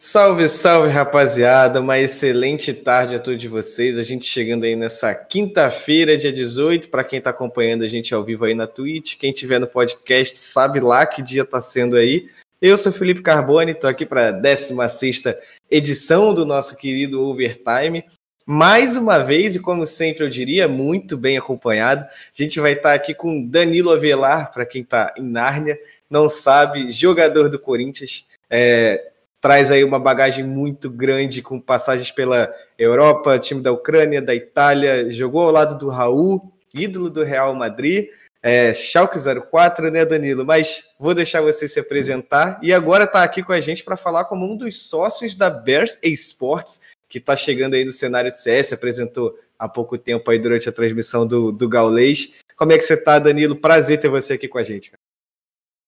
Salve, salve, rapaziada. Uma excelente tarde a todos vocês. A gente chegando aí nessa quinta-feira, dia 18. Para quem está acompanhando a gente ao vivo aí na Twitch, quem tiver no podcast sabe lá que dia está sendo aí. Eu sou Felipe Carboni, estou aqui para a 16 edição do nosso querido Overtime. Mais uma vez, e como sempre eu diria, muito bem acompanhado. A gente vai estar tá aqui com Danilo Avelar, para quem está em Nárnia, não sabe, jogador do Corinthians. É, traz aí uma bagagem muito grande com passagens pela Europa, time da Ucrânia, da Itália, jogou ao lado do Raul, ídolo do Real Madrid, é, Schalke 04, né, Danilo? Mas vou deixar você se apresentar e agora está aqui com a gente para falar como um dos sócios da Bears Esports, que está chegando aí no cenário de CS, apresentou há pouco tempo aí durante a transmissão do, do Gaulês. Como é que você está, Danilo? Prazer ter você aqui com a gente.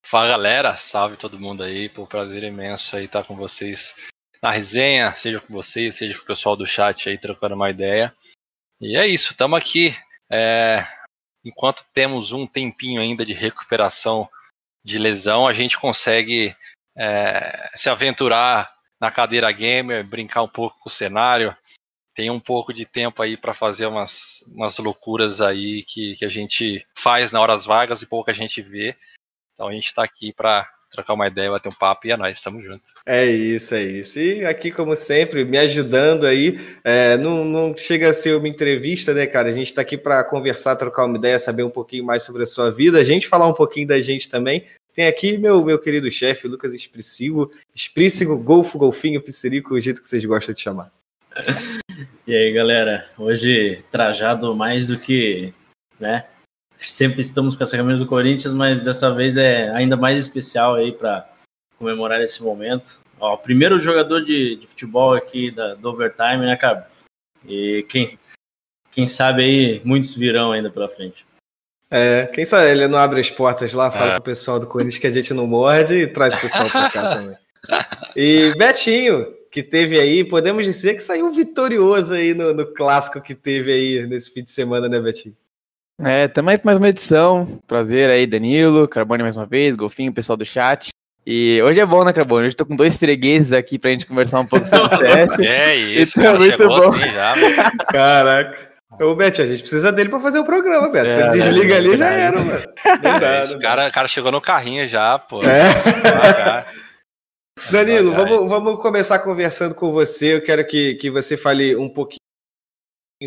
Fala galera, salve todo mundo aí, por prazer imenso aí estar com vocês na resenha, seja com vocês, seja com o pessoal do chat aí trocando uma ideia. E é isso, estamos aqui. É, enquanto temos um tempinho ainda de recuperação de lesão, a gente consegue é, se aventurar na cadeira gamer, brincar um pouco com o cenário. Tem um pouco de tempo aí para fazer umas, umas loucuras aí que, que a gente faz na horas vagas e pouco a gente vê. Então a gente está aqui para trocar uma ideia, bater um papo e é nóis, estamos juntos. É isso, é isso. E aqui, como sempre, me ajudando aí. É, não, não chega a ser uma entrevista, né, cara? A gente está aqui para conversar, trocar uma ideia, saber um pouquinho mais sobre a sua vida, a gente falar um pouquinho da gente também. Tem aqui meu, meu querido chefe, Lucas Espricigo, Espricigo, Golfo, Golfinho, Piscirico, o jeito que vocês gostam de chamar. E aí, galera, hoje trajado mais do que, né, sempre estamos com essa camisa do Corinthians, mas dessa vez é ainda mais especial aí para comemorar esse momento. Ó, primeiro jogador de, de futebol aqui da, do Overtime, né, cara? E quem, quem sabe aí, muitos virão ainda pela frente. É, quem sabe ele não abre as portas lá, fala é. com o pessoal do Corinthians que a gente não morde e traz o pessoal para cá também. E Betinho, que teve aí, podemos dizer que saiu vitorioso aí no, no clássico que teve aí nesse fim de semana, né, Betinho? É, também mais uma edição. Prazer aí, Danilo, Carbone mais uma vez, Golfinho, pessoal do chat. E hoje é bom, né, Carbone? Hoje tô com dois fregueses aqui pra gente conversar um pouco sobre o CS. É isso, então, cara, muito bom. Assim já, Caraca. Ô, Beth, a gente precisa dele pra fazer o programa, Beto. É, Você desliga ali, já era, mano. É, esse cara, cara chegou no carrinho já, pô. É. Danilo, vamos, vamos começar conversando com você. Eu quero que, que você fale um pouquinho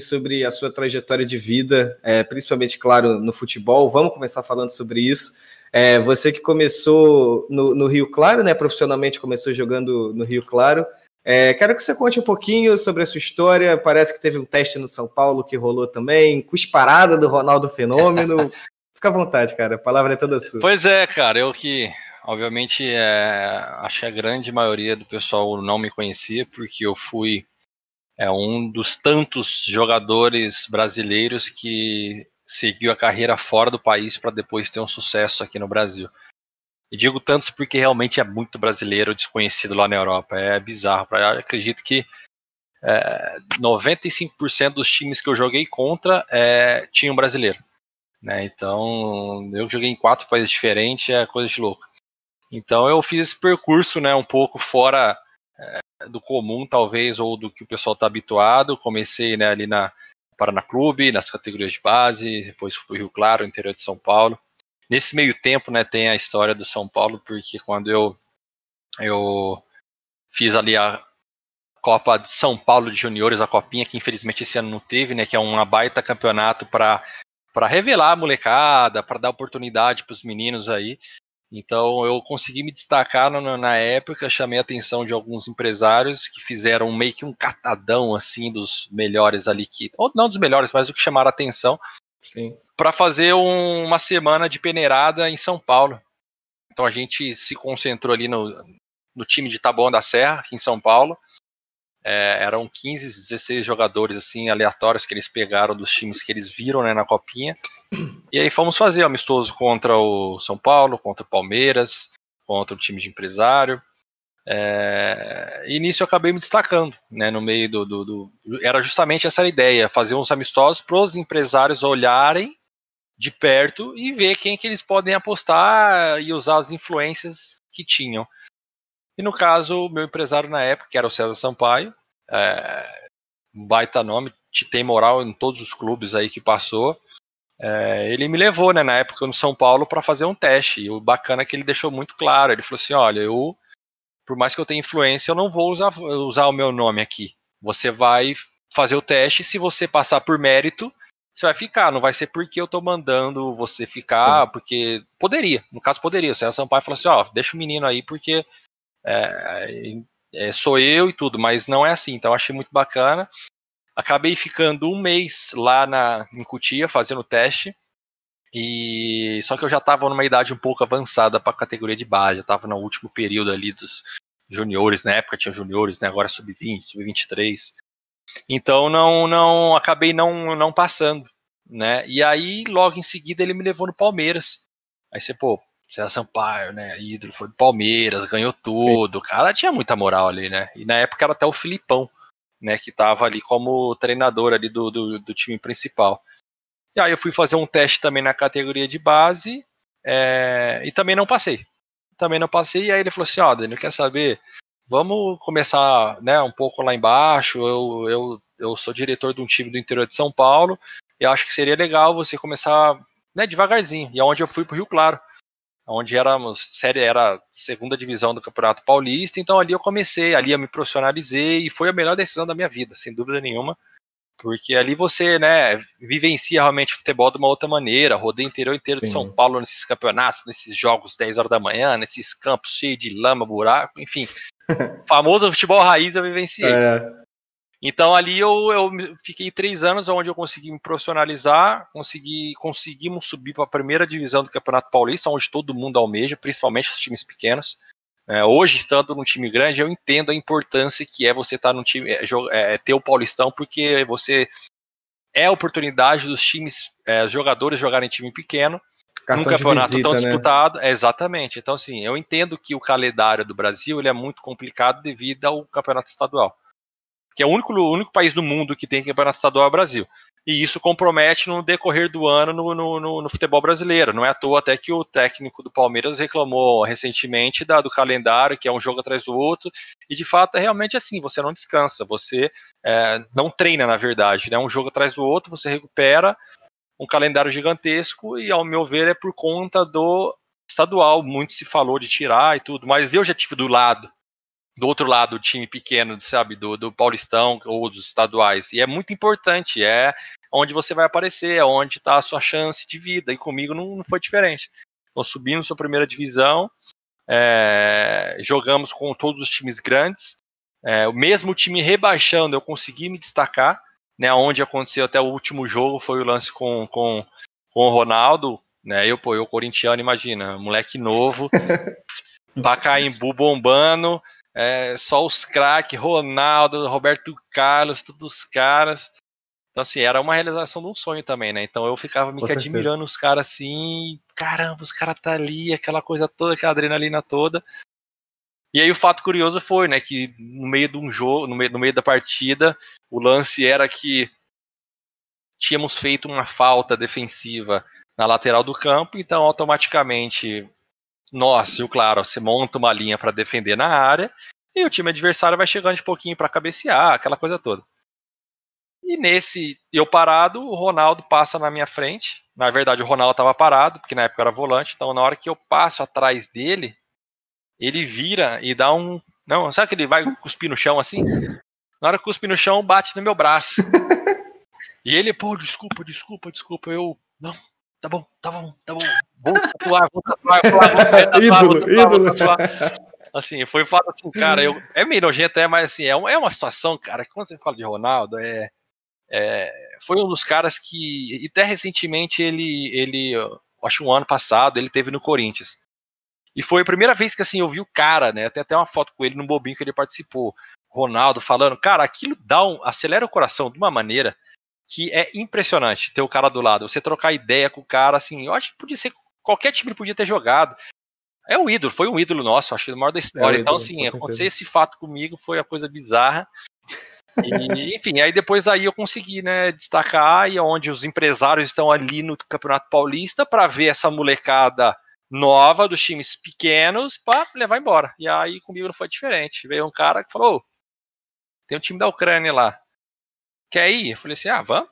sobre a sua trajetória de vida, é, principalmente, claro, no futebol. Vamos começar falando sobre isso. É, você que começou no, no, Rio Claro, né? Profissionalmente começou jogando no Rio Claro. É, quero que você conte um pouquinho sobre a sua história. Parece que teve um teste no São Paulo que rolou também, cusparada do Ronaldo Fenômeno. Fica à vontade, cara. A palavra é toda sua. Pois é, cara. Eu que, obviamente, é, acho que a grande maioria do pessoal não me conhecia, porque eu fui é um dos tantos jogadores brasileiros que seguiu a carreira fora do país para depois ter um sucesso aqui no Brasil. E digo tantos porque realmente é muito brasileiro desconhecido lá na Europa. É bizarro. Eu acredito que é, 95% dos times que eu joguei contra é, tinham brasileiro. Né? Então, eu joguei em quatro países diferentes, é coisa de louco. Então, eu fiz esse percurso né, um pouco fora do comum, talvez, ou do que o pessoal está habituado. Comecei né, ali na Paraná Clube, nas categorias de base, depois fui para o Rio Claro, interior de São Paulo. Nesse meio tempo, né, tem a história do São Paulo, porque quando eu, eu fiz ali a Copa de São Paulo de Juniores, a copinha, que infelizmente esse ano não teve, né, que é uma baita campeonato para para revelar a molecada, para dar oportunidade para os meninos aí. Então eu consegui me destacar na, na, época, chamei a atenção de alguns empresários que fizeram meio que um catadão assim dos melhores ali que, ou não dos melhores, mas o que chamaram a atenção, para fazer um, uma semana de peneirada em São Paulo. Então a gente se concentrou ali no, no time de Taboão da Serra, aqui em São Paulo. É, eram 15, 16 jogadores assim aleatórios que eles pegaram dos times que eles viram né, na copinha. E aí fomos fazer amistoso contra o São Paulo, contra o Palmeiras, contra o time de empresário. É, e nisso eu acabei me destacando, né, no meio do, do, do Era justamente essa ideia, fazer uns amistosos para os empresários olharem de perto e ver quem que eles podem apostar e usar as influências que tinham. E no caso, o meu empresário na época, que era o César Sampaio, é, um baita nome, tem moral em todos os clubes aí que passou. É, ele me levou, né, na época no São Paulo, para fazer um teste. E o bacana é que ele deixou muito claro. Ele falou assim: olha, eu por mais que eu tenha influência, eu não vou usar, usar o meu nome aqui. Você vai fazer o teste, se você passar por mérito, você vai ficar, não vai ser porque eu tô mandando você ficar, Sim. porque poderia, no caso poderia, o César Sampaio falou assim, ó, deixa o menino aí porque é, é, sou eu e tudo, mas não é assim, então achei muito bacana. Acabei ficando um mês lá na, em Cutia fazendo teste, e só que eu já estava numa idade um pouco avançada para a categoria de base, já estava no último período ali dos juniores, na época tinha juniores, né, agora sub-20, sub-23. Então não não acabei não não passando, né? E aí logo em seguida ele me levou no Palmeiras. Aí você, pô, César Sampaio, né, ídolo, foi do Palmeiras, ganhou tudo. Sim. O cara tinha muita moral ali, né? E na época era até o Filipão, né, que estava ali como treinador ali do, do, do time principal. E aí eu fui fazer um teste também na categoria de base é, e também não passei. Também não passei, e aí ele falou assim, ó, oh, Daniel, quer saber? Vamos começar né, um pouco lá embaixo. Eu, eu, eu sou diretor de um time do interior de São Paulo, e acho que seria legal você começar né, devagarzinho. E é onde eu fui para o Rio Claro, onde éramos, série era segunda divisão do Campeonato Paulista, então ali eu comecei, ali eu me profissionalizei e foi a melhor decisão da minha vida, sem dúvida nenhuma. Porque ali você, né, vivencia realmente o futebol de uma outra maneira, rodeia inteiro inteiro de São Paulo nesses campeonatos, nesses jogos 10 horas da manhã, nesses campos cheios de lama, buraco, enfim. famoso futebol raiz eu vivenciei. É. Então ali eu, eu fiquei três anos onde eu consegui me profissionalizar, consegui, conseguimos subir para a primeira divisão do Campeonato Paulista, onde todo mundo almeja, principalmente os times pequenos. É, hoje, estando num time grande, eu entendo a importância que é você estar tá num time, é, é, ter o Paulistão, porque você é a oportunidade dos times, é, jogadores jogarem em time pequeno, Cartão num campeonato visita, tão né? disputado. É, exatamente. Então, assim, eu entendo que o calendário do Brasil ele é muito complicado devido ao campeonato estadual. Que é o único, o único país do mundo que tem campeonato estadual é o Brasil e isso compromete no decorrer do ano no, no, no, no, futebol brasileiro. Não é à toa até que o técnico do Palmeiras reclamou recentemente da, do calendário, que é um jogo atrás do outro, e de fato é realmente assim, você não descansa, você é, não treina, na verdade, né? um jogo atrás do outro, você recupera um calendário gigantesco, e ao meu ver é por conta do estadual, muito se falou de tirar e tudo, mas eu já tive do lado do outro lado, o time pequeno, sabe, do, do Paulistão ou dos estaduais. E é muito importante, é onde você vai aparecer, é onde está a sua chance de vida. E comigo não, não foi diferente. Nós subimos para a primeira divisão, é, jogamos com todos os times grandes. É, o mesmo time rebaixando, eu consegui me destacar. Né, onde aconteceu até o último jogo foi o lance com, com, com o Ronaldo. Né, eu, pô, eu corintiano, imagina, moleque novo, Pacaembu bombando, é, só os craques, Ronaldo, Roberto Carlos, todos os caras. Então, assim, era uma realização de um sonho também, né? Então eu ficava me admirando os caras assim, caramba, os caras tá ali, aquela coisa toda, aquela adrenalina toda. E aí o fato curioso foi, né, que no meio de um jogo, no meio, no meio da partida, o lance era que tínhamos feito uma falta defensiva na lateral do campo, então automaticamente nós, e claro, você monta uma linha para defender na área e o time adversário vai chegando de pouquinho para cabecear, aquela coisa toda. E nesse, eu parado, o Ronaldo passa na minha frente. Na verdade, o Ronaldo estava parado, porque na época era volante. Então, na hora que eu passo atrás dele, ele vira e dá um. Não, sabe que ele vai cuspir no chão assim? Na hora que cuspe no chão, bate no meu braço. E ele, pô, desculpa, desculpa, desculpa. Eu, não, tá bom, tá bom, tá bom. Vou tatuar, vou tatuar, vou tatuar, ídolo, vou tatuar, ídolo. Vou tatuar. Assim, foi fato assim, cara, eu, é meio nojento, é, mas assim, é uma, é uma situação, cara, que quando você fala de Ronaldo, é, é, foi um dos caras que, e até recentemente ele, ele, acho um ano passado, ele teve no Corinthians. E foi a primeira vez que assim eu vi o cara, né? Tem até uma foto com ele no bobinho que ele participou. Ronaldo falando, cara, aquilo dá um, acelera o coração de uma maneira que é impressionante ter o cara do lado. Você trocar ideia com o cara, assim, eu acho que podia ser. Qualquer time podia ter jogado. É um ídolo, foi um ídolo nosso, acho que o maior da história. É então, ídolo, assim, acontecer esse fato comigo foi a coisa bizarra. E, enfim, aí depois aí eu consegui, né, destacar e onde os empresários estão ali no Campeonato Paulista para ver essa molecada nova dos times pequenos para levar embora. E aí comigo não foi diferente. Veio um cara que falou: "Ô, tem um time da Ucrânia lá. Quer ir? Eu falei assim: ah, vamos.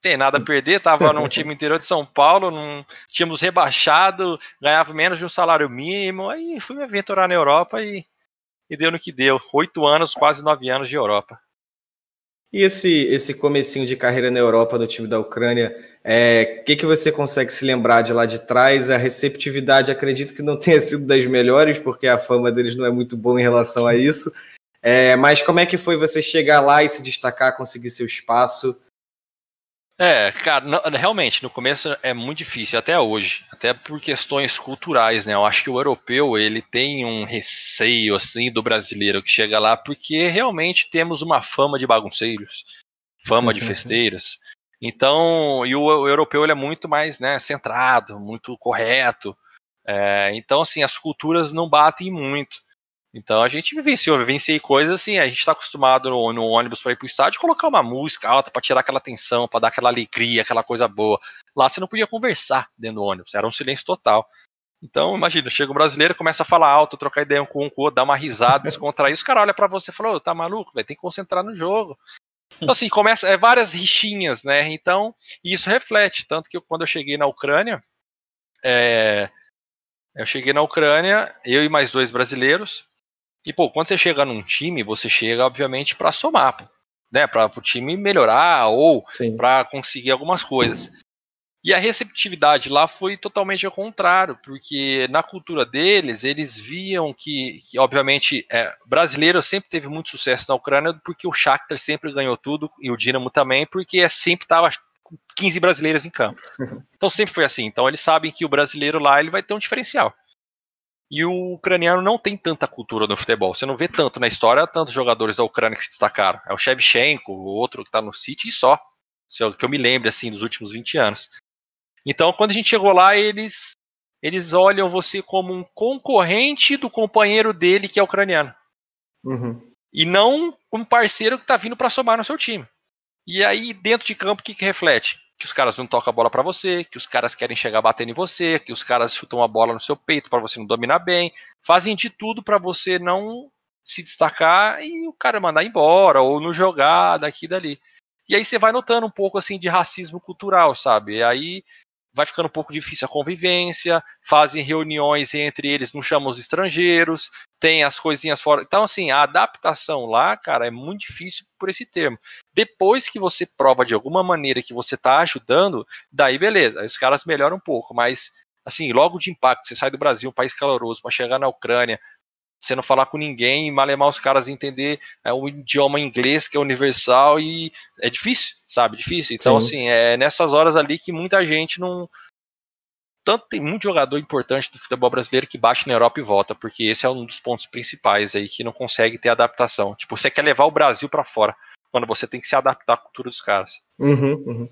Tem nada a perder, tava num time interior de São Paulo, num, tínhamos rebaixado, ganhava menos de um salário mínimo, aí fui me aventurar na Europa e, e deu no que deu. Oito anos, quase nove anos de Europa. E esse, esse comecinho de carreira na Europa no time da Ucrânia, é, o que, que você consegue se lembrar de lá de trás? A receptividade, acredito que não tenha sido das melhores, porque a fama deles não é muito boa em relação a isso. É, mas como é que foi você chegar lá e se destacar, conseguir seu espaço? É, cara, não- realmente, no começo é muito difícil, até hoje, até por questões culturais, né? Eu acho que o europeu, ele tem um receio, assim, do brasileiro que chega lá, porque realmente temos uma fama de bagunceiros, fama de festeiros. Então, e o, o europeu, ele é muito mais, né, centrado, muito correto. É, então, assim, as culturas não batem muito. Então a gente vivenciou, vivenciei coisas assim, a gente está acostumado no, no ônibus para ir pro estádio colocar uma música alta para tirar aquela tensão, para dar aquela alegria, aquela coisa boa. Lá você não podia conversar dentro do ônibus, era um silêncio total. Então, imagina, chega um brasileiro, começa a falar alto, trocar ideia com um com o outro, dar uma risada, descontrair, os caras olham para você e falam, "Ô, tá maluco, vai tem que concentrar no jogo. Então, assim, começa, é várias rixinhas, né? Então, isso reflete, tanto que quando eu cheguei na Ucrânia, é, eu cheguei na Ucrânia, eu e mais dois brasileiros, e, pô, quando você chega num time, você chega, obviamente, para somar, pô, né? Para o time melhorar ou para conseguir algumas coisas. E a receptividade lá foi totalmente ao contrário, porque na cultura deles, eles viam que, que obviamente, é, brasileiro sempre teve muito sucesso na Ucrânia, porque o Shakhtar sempre ganhou tudo, e o Dinamo também, porque é, sempre estava com 15 brasileiros em campo. Então sempre foi assim. Então eles sabem que o brasileiro lá ele vai ter um diferencial. E o ucraniano não tem tanta cultura no futebol. Você não vê tanto na história tantos jogadores da Ucrânia que se destacaram. É o Shevchenko, o outro que tá no City e só. Se eu- Que eu me lembre, assim, dos últimos 20 anos. Então, quando a gente chegou lá, eles, eles olham você como um concorrente do companheiro dele, que é ucraniano. Uhum. E não um parceiro que tá vindo para somar no seu time. E aí, dentro de campo, o que, que reflete? Que os caras não tocam a bola para você, que os caras querem chegar batendo em você, que os caras chutam a bola no seu peito para você não dominar bem, fazem de tudo para você não se destacar e o cara mandar embora ou não jogar daqui e dali. E aí você vai notando um pouco assim de racismo cultural, sabe? E aí vai ficando um pouco difícil a convivência, fazem reuniões entre eles, não chamam os estrangeiros, tem as coisinhas fora. Então, assim, a adaptação lá, cara, é muito difícil por esse termo. Depois que você prova de alguma maneira que você tá ajudando, daí beleza, aí os caras melhoram um pouco, mas assim, logo de impacto, você sai do Brasil, um país caloroso, para chegar na Ucrânia, você não falar com ninguém, malemar os caras entender é, o idioma inglês que é universal e é difícil, sabe? Difícil. Então, Sim. assim, é nessas horas ali que muita gente não. Tanto tem muito jogador importante do futebol brasileiro que bate na Europa e volta, porque esse é um dos pontos principais aí que não consegue ter adaptação. Tipo, você quer levar o Brasil para fora, quando você tem que se adaptar à cultura dos caras. Uhum, uhum.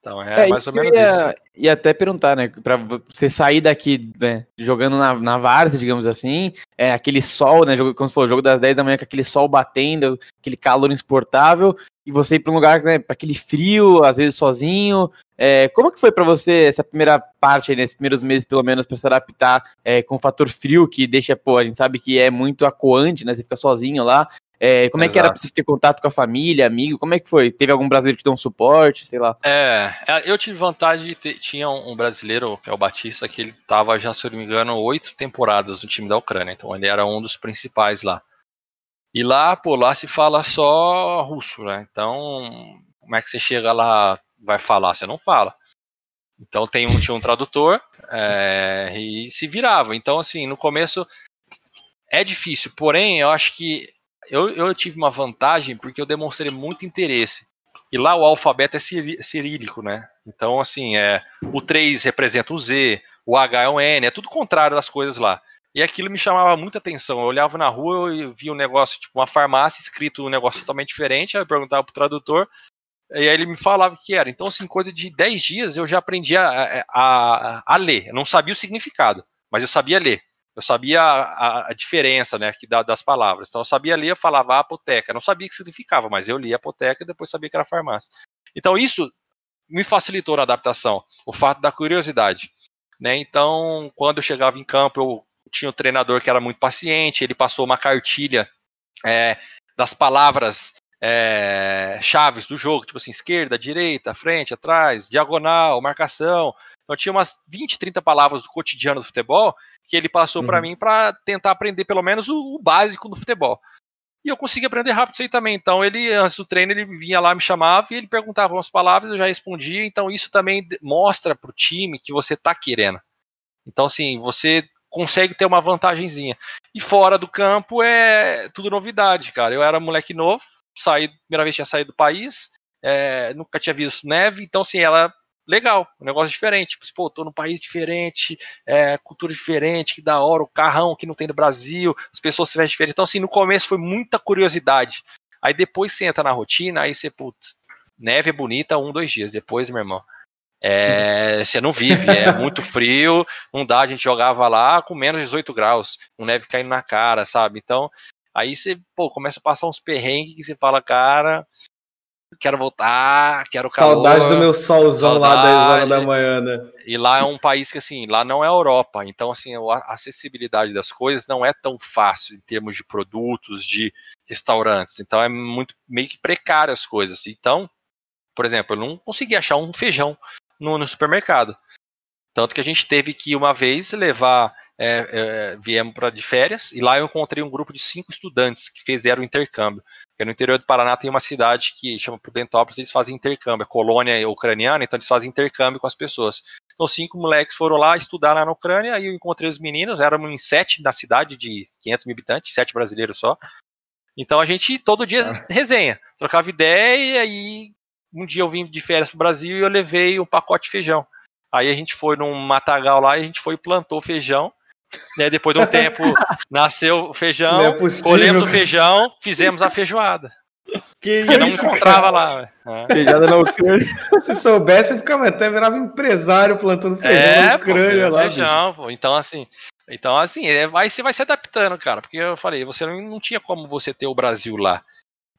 Então é, mais isso ou menos isso. ia, ia até perguntar, né? Pra você sair daqui, né, jogando na, na várzea, digamos assim, é, aquele sol, né? Como você falou, jogo das 10 da manhã com aquele sol batendo, aquele calor insuportável, e você ir pra um lugar, né, pra aquele frio, às vezes sozinho. É, como que foi pra você essa primeira parte, aí, nesses primeiros meses, pelo menos, pra se adaptar é, com o fator frio, que deixa, pô, a gente sabe que é muito acuante, né? Você fica sozinho lá. É, como é que era pra Exato. você ter contato com a família, amigo? Como é que foi? Teve algum brasileiro que te deu um suporte, sei lá? É, é, eu tive vantagem de ter, tinha um um brasileiro, que é o Batista, que ele tava já, se eu não me engano, oito temporadas no time da Ucrânia, então ele era um dos principais lá. E lá, pô, lá se fala só russo, né? Então, como é que você chega lá, vai falar? Você não fala. Então tem um, tinha um tradutor é, e se virava. Então, assim, no começo é difícil, porém, eu acho que eu, eu tive uma vantagem porque eu demonstrei muito interesse. E lá o alfabeto é cirílico, né? Então, assim, é, o 3 representa o Z, o H é um N, é tudo contrário das coisas lá. E aquilo me chamava muita atenção. Eu olhava na rua e via um negócio, tipo uma farmácia, escrito um negócio totalmente diferente, aí eu perguntava pro tradutor, e aí ele me falava o que era. Então, assim, coisa de 10 dias eu já aprendi a, a, a ler. Eu não sabia o significado, mas eu sabia ler. Eu sabia a, a, diferença né, que da, das palavras. Então eu sabia ler, eu falava apoteca. Não sabia o que significava, mas eu lia apoteca e depois sabia que era farmácia. Então isso me facilitou na adaptação, o fato da curiosidade. Né? Então, quando eu chegava em campo, eu tinha um treinador que era muito paciente, ele passou uma cartilha é, das palavras é, chaves do jogo, tipo assim, esquerda, direita, frente, atrás, diagonal, marcação. Então tinha umas 20, 30 palavras do cotidiano do futebol que ele passou uhum. para mim para tentar aprender pelo menos o, o, básico do futebol. E eu consegui aprender rápido isso aí também. Então ele, antes do treino, ele vinha lá, me chamava e ele perguntava umas palavras, eu já respondia. Então isso também mostra pro time que você tá querendo. Então, assim, você consegue ter uma vantagenzinha. E fora do campo é tudo novidade, cara. Eu era moleque novo, saí, primeira vez tinha saído do país, é, nunca tinha visto neve, então assim, ela legal, um negócio diferente. Tipo, pô, tô num país diferente, é, cultura diferente, que da hora, o carrão que não tem no Brasil, as pessoas se vestem diferente. Então, assim, no começo foi muita curiosidade. Aí depois você entra na rotina, aí você, putz, neve é bonita um, dois dias. Depois, meu irmão, é, você não vive, é muito frio, não dá. A gente jogava lá com menos de 18 graus, com neve caindo na cara, sabe? Então, Aí você, pô, começa a passar uns perrengues que você fala, cara, quero voltar, quero calor. Saudade do meu solzão saudade. lá 10 horas da manhã, né? E lá é um país que, assim, lá não é Europa, então, assim, a acessibilidade das coisas não é tão fácil em termos de produtos, de restaurantes, então é muito, meio que precário as coisas. Então, por exemplo, eu não consegui achar um feijão no, no supermercado. Tanto que a gente teve que uma vez levar, é, é, viemos para de férias, e lá eu encontrei um grupo de cinco estudantes que fizeram intercâmbio. Porque no interior do Paraná tem uma cidade que chama Prudentópolis, eles fazem intercâmbio, é colônia ucraniana, então eles fazem intercâmbio com as pessoas. Então cinco moleques foram lá estudar lá na Ucrânia, aí eu encontrei os meninos, éramos em sete na cidade de 500 mil habitantes, sete brasileiros só. Então a gente todo dia ah. resenha, trocava ideia, e aí um dia eu vim de férias para o Brasil e eu levei um pacote de feijão. Aí a gente foi num matagal lá e a gente foi e plantou feijão. Né? Depois de um tempo nasceu o feijão, é colhemos o feijão, fizemos a feijoada. Que eu não encontrava lá. É. Feijada na Ucrânia. Se soubesse, eu ficava até virava empresário plantando feijão é, na Ucrânia pô, lá. Feijão, pô. Então, assim, então, assim, é, aí você vai se adaptando, cara. Porque eu falei, você não, não tinha como você ter o Brasil lá.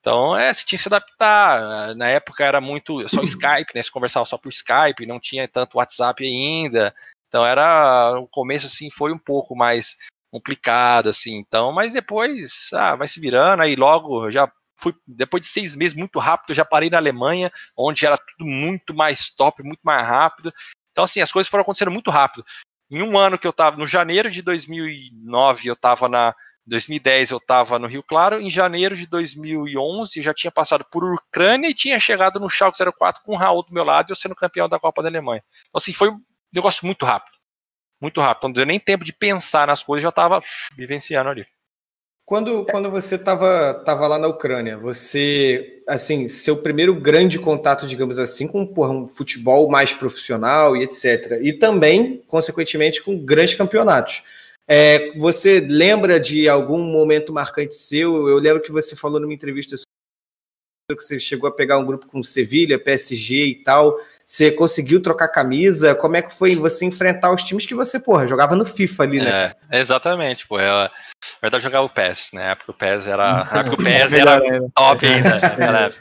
Então, é, você tinha que se adaptar. Na época era muito só Skype, né? Se conversava só por Skype, não tinha tanto WhatsApp ainda. Então era o começo assim foi um pouco mais complicado assim. Então, mas depois, ah, vai se virando. Aí logo já fui depois de seis meses muito rápido, já parei na Alemanha, onde era tudo muito mais top, muito mais rápido. Então assim, as coisas foram acontecendo muito rápido. Em um ano que eu estava no janeiro de 2009, eu estava na 2010 eu estava no Rio Claro, em janeiro de 2011 eu já tinha passado por Ucrânia e tinha chegado no Schalke 04 com o Raul do meu lado e eu sendo campeão da Copa da Alemanha. Então assim, foi um negócio muito rápido. Muito rápido. Não deu nem tempo de pensar nas coisas, já estava vivenciando ali. Quando, quando você estava tava lá na Ucrânia, você, assim, seu primeiro grande contato, digamos assim, com porra, um futebol mais profissional e etc. E também, consequentemente, com grandes campeonatos. É, você lembra de algum momento marcante seu? Eu lembro que você falou numa entrevista que você chegou a pegar um grupo com Sevilha, PSG e tal. Você conseguiu trocar camisa? Como é que foi você enfrentar os times que você, porra, jogava no FIFA ali, né? É, exatamente, pô. Na verdade, eu jogava o PES, né? Porque o PES era. Porque o PES era top ainda. Né?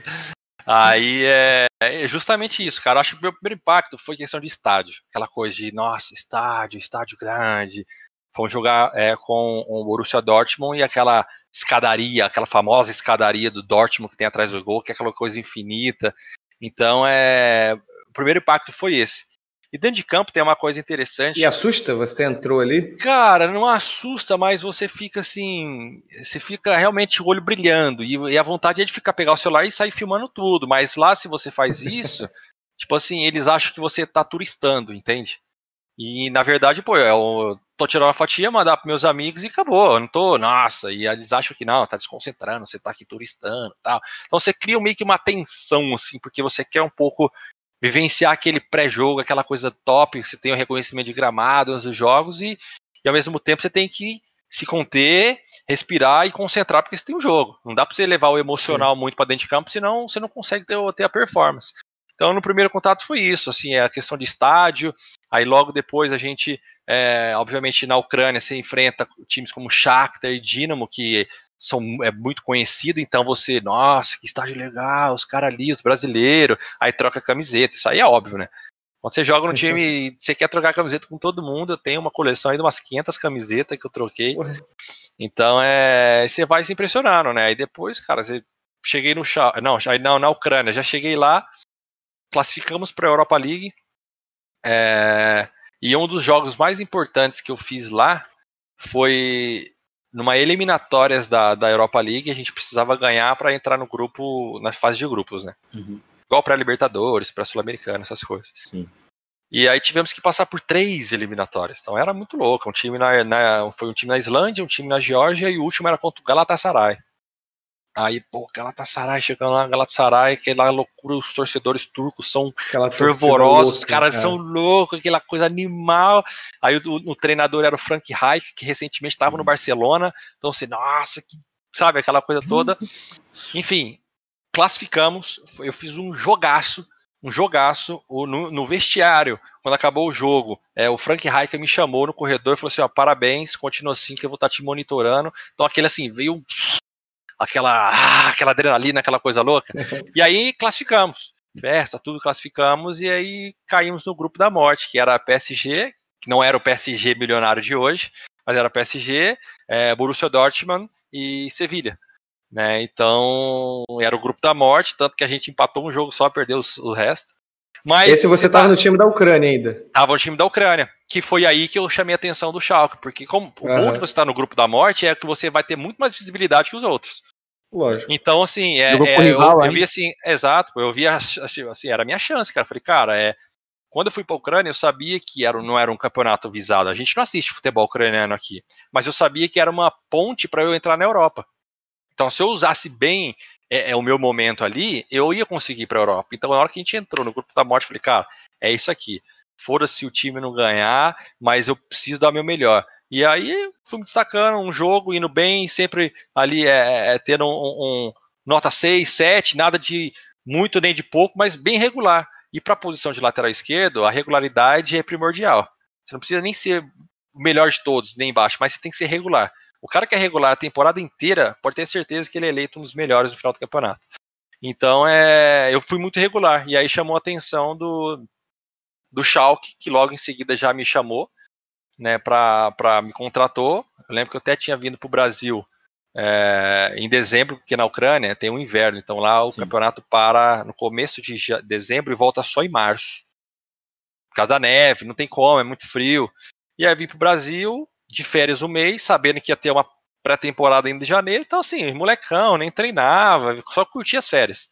Aí é, é, justamente isso, cara. Eu acho que o meu primeiro impacto foi questão de estádio. Aquela coisa de, nossa, estádio, estádio grande, Fomos jogar é, com o Borussia Dortmund e aquela escadaria, aquela famosa escadaria do Dortmund que tem atrás do gol, que é aquela coisa infinita. Então, é, o primeiro impacto foi esse. E dentro de campo tem uma coisa interessante. E assusta? Você entrou ali? Cara, não assusta, mas você fica assim. Você fica realmente o olho brilhando. E, e a vontade é de ficar pegar o celular e sair filmando tudo. Mas lá, se você faz isso, tipo assim, eles acham que você tá turistando, entende? E na verdade, pô, eu tô tirando a fatia, mandar pros meus amigos e acabou. Eu não tô, nossa, e eles acham que não, tá desconcentrando, você tá aqui turistando tal. Então você cria meio que uma tensão, assim, porque você quer um pouco vivenciar aquele pré-jogo, aquela coisa top, você tem o reconhecimento de gramado nos jogos e, e ao mesmo tempo você tem que se conter, respirar e concentrar, porque você tem um jogo. Não dá pra você levar o emocional Sim. muito para dentro de campo, senão você não consegue ter, ter a performance. Então, no primeiro contato foi isso, assim, a questão de estádio. Aí logo depois a gente, é, obviamente, na Ucrânia você enfrenta times como Shakhtar e Dinamo, que são é muito conhecido, então você, nossa, que estádio legal, os caras ali, os brasileiros, aí troca camiseta, isso aí é óbvio, né? Quando você joga no time, você quer trocar camiseta com todo mundo, eu tenho uma coleção aí de umas 500 camisetas que eu troquei. Então, é, você vai se impressionando, né? Aí depois, cara, você cheguei no não, não, na Ucrânia, já cheguei lá, classificamos para a Europa League. É, e um dos jogos mais importantes que eu fiz lá foi numa eliminatórias da, da Europa League, a gente precisava ganhar para entrar no grupo, na fase de grupos, né? Uhum. Igual para Libertadores, para Sul-Americana, essas coisas. Sim. E aí tivemos que passar por três eliminatórias. Então era muito louco. Um time na, na, foi um time na Islândia, um time na Geórgia e o último era contra o Galatasaray. Aí, pô, Galatasaray, chegando lá, Galatasaray, aquela loucura, os torcedores turcos são aquela fervorosos, os caras cara. são loucos, aquela coisa animal. Aí o, o, o treinador era o Frank Reich, que recentemente estava no Barcelona. Então, assim, nossa, que, sabe, aquela coisa toda. Enfim, classificamos, eu fiz um jogaço um jogaço no, no, vestiário, quando acabou o jogo. É, o Frank Reich me chamou no corredor e falou assim: ó, parabéns, continua assim que eu vou estar tá te monitorando. Então aquele assim, veio aquela, ah, aquela adrenalina, aquela coisa louca. e aí classificamos. Festa, tudo classificamos, e aí caímos no grupo da morte, que era a PSG, que não era o PSG milionário de hoje, mas era PSG, é, Borussia Dortmund e Sevilha. Né? Então, era o grupo da morte, tanto que a gente empatou um jogo só, perdeu o resto. Mas Esse você estava tá... no time da Ucrânia ainda. Tava no time da Ucrânia, que foi aí que eu chamei a atenção do Schalke, porque como o bom de você estar tá no grupo da morte é que você vai ter muito mais visibilidade que os outros. Lógico. Então, assim, é, é rival, eu, eu vi assim, exato, eu vi assim, assim, era a minha chance, cara. Falei, cara, é, quando eu fui para a Ucrânia, eu sabia que era, não era um campeonato visado. A gente não assiste futebol ucraniano aqui, mas eu sabia que era uma ponte para eu entrar na Europa. Então, se eu usasse bem é, é o meu momento ali, eu ia conseguir para a Europa. Então, na hora que a gente entrou no grupo da morte, eu falei, cara, é isso aqui. Fora-se o time não ganhar, mas eu preciso dar o meu melhor. E aí fui me destacando, um jogo indo bem, sempre ali é, é, é tendo um, um, nota 6, 7, nada de muito nem de pouco, mas bem regular. E para a posição de lateral esquerdo, a regularidade é primordial. Você não precisa nem ser o melhor de todos, nem embaixo, mas você tem que ser regular. O cara que é regular a temporada inteira pode ter certeza que ele é eleito um dos melhores no final do campeonato. Então é, eu fui muito regular e aí chamou a atenção do do Schalke, que logo em seguida já me chamou, né, para me contratou. Eu lembro que eu até tinha vindo para o Brasil é, em dezembro, porque na Ucrânia tem um inverno, então lá o Sim. campeonato para no começo de dezembro e volta só em março. Por causa da neve, não tem como, é muito frio. E aí vim para o Brasil, de férias um mês, sabendo que ia ter uma pré-temporada ainda de janeiro, então assim, molecão, nem treinava, só curtia as férias.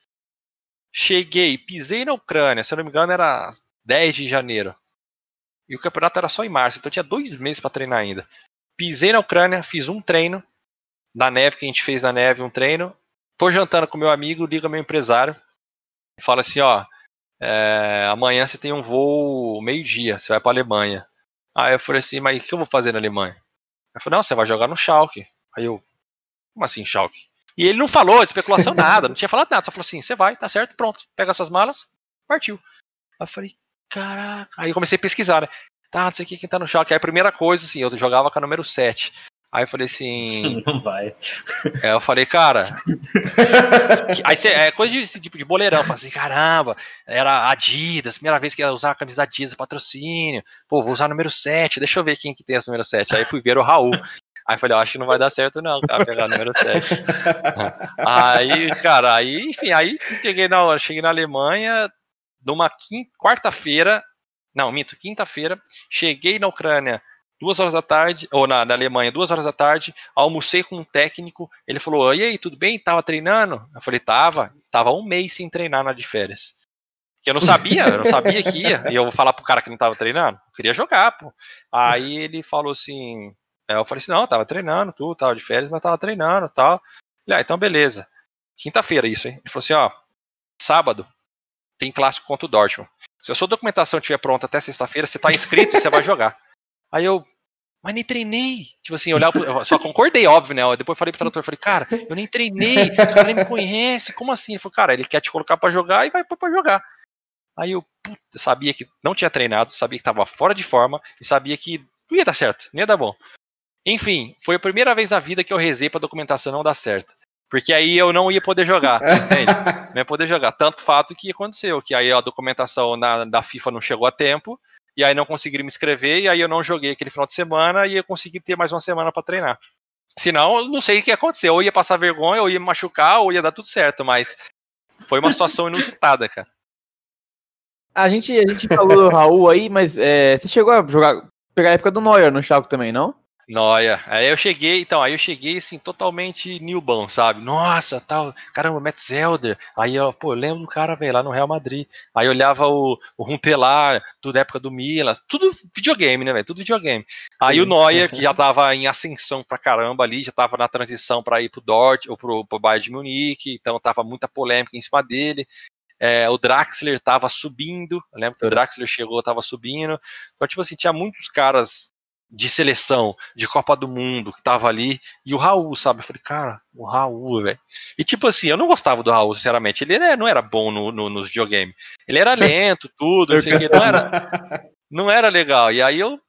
Cheguei, pisei na Ucrânia, se eu não me engano era 10 de janeiro. E o campeonato era só em março, então tinha dois meses para treinar ainda. Pisei na Ucrânia, fiz um treino, na neve, que a gente fez na neve, um treino. Tô jantando com meu amigo, liga meu empresário, e fala assim, ó, é, amanhã você tem um voo meio-dia, você vai para Alemanha. Aí eu falei assim, mas o que eu vou fazer na Alemanha? Ele falou, não, você vai jogar no Schalke. Aí eu, como assim Schalke? E ele não falou de especulação nada, não tinha falado nada, só falou assim, você vai, tá certo, pronto, pega suas malas, partiu. Aí eu falei, caraca. Aí eu comecei a pesquisar, né? Tá, não sei o que, quem tá no Schalke. Aí a primeira coisa, assim, eu jogava com a número 7. Aí eu falei assim. Não vai. É, eu falei, cara. aí cê, é coisa desse tipo de boleirão. Eu falei assim, caramba, era Adidas, primeira vez que ia usar a camisa Adidas, patrocínio. Pô, vou usar número 7, deixa eu ver quem que tem esse número 7. Aí fui ver o Raul. Aí eu falei, acho que não vai dar certo, não, cara, pegar o número 7. aí, cara, aí, enfim, aí cheguei na, cheguei na Alemanha numa quarta-feira. Não, minto, quinta-feira. Cheguei na Ucrânia duas horas da tarde, ou na, na, Alemanha, duas horas da tarde, almocei com um técnico, ele falou, e aí, tudo bem? Tava treinando? Eu falei, tava, tava um mês sem treinar na de férias. Que eu não sabia, eu não sabia que ia, e eu vou falar pro cara que não tava treinando, eu queria jogar, pô. Aí ele falou assim, eu falei assim, não, tava treinando, tudo, tava de férias, mas tava treinando tal. Falei, ah, então beleza. Quinta-feira isso, hein? Ele falou assim, ó, sábado tem clássico contra o Dortmund. Se a sua documentação estiver pronta até sexta-feira, você tá inscrito e você vai jogar. Aí eu, mas nem treinei. Tipo assim, olhar, só concordei, óbvio, né? Depois falei pro tradutor, falei, cara, eu nem treinei, o cara nem me conhece, como assim? Ele falou, cara, ele quer te colocar para jogar e vai pra jogar. Aí eu puta, sabia que não tinha treinado, sabia que estava fora de forma e sabia que não ia dar certo, não ia dar bom. Enfim, foi a primeira vez na vida que eu rezei pra documentação não dar certo. Porque aí eu não ia poder jogar, entende? Não ia poder jogar. Tanto fato que aconteceu, que aí a documentação na, da FIFA não chegou a tempo, e aí não conseguiram me inscrever, e aí eu não joguei aquele final de semana, e eu consegui ter mais uma semana para treinar. Senão, não sei o que ia acontecer. Ou ia passar vergonha, ou ia me machucar, ou ia dar tudo certo, mas foi uma situação inusitada, cara. A gente, a gente falou do Raul aí, mas é, você chegou a jogar, pegar a época do Neuer no Schalke também, não? Noia. Aí eu cheguei, então, aí eu cheguei assim, totalmente newbão, sabe? Nossa, tal, caramba, Matt Zelder. Aí eu, pô, eu lembro do cara, velho, lá no Real Madrid. Aí eu olhava o, o Rumpelar, tudo da época do Milan, tudo videogame, né, velho? Tudo videogame. Aí o Neuer, que já tava em ascensão pra caramba ali, já tava na transição para ir pro Dort ou pro, pro Bayern de Munique, então tava muita polêmica em cima dele. É, o Draxler estava subindo, eu lembro que o Draxler chegou, estava subindo. Então, tipo assim, tinha muitos caras de seleção, de Copa do Mundo, que tava ali, e o Raul, sabe? Eu falei, cara, o Raul, velho. E tipo assim, eu não gostava do Raul, sinceramente. Ele não era bom no, no, nos videogame. Ele era lento, tudo, não sei o que, não era, não era legal. E aí eu.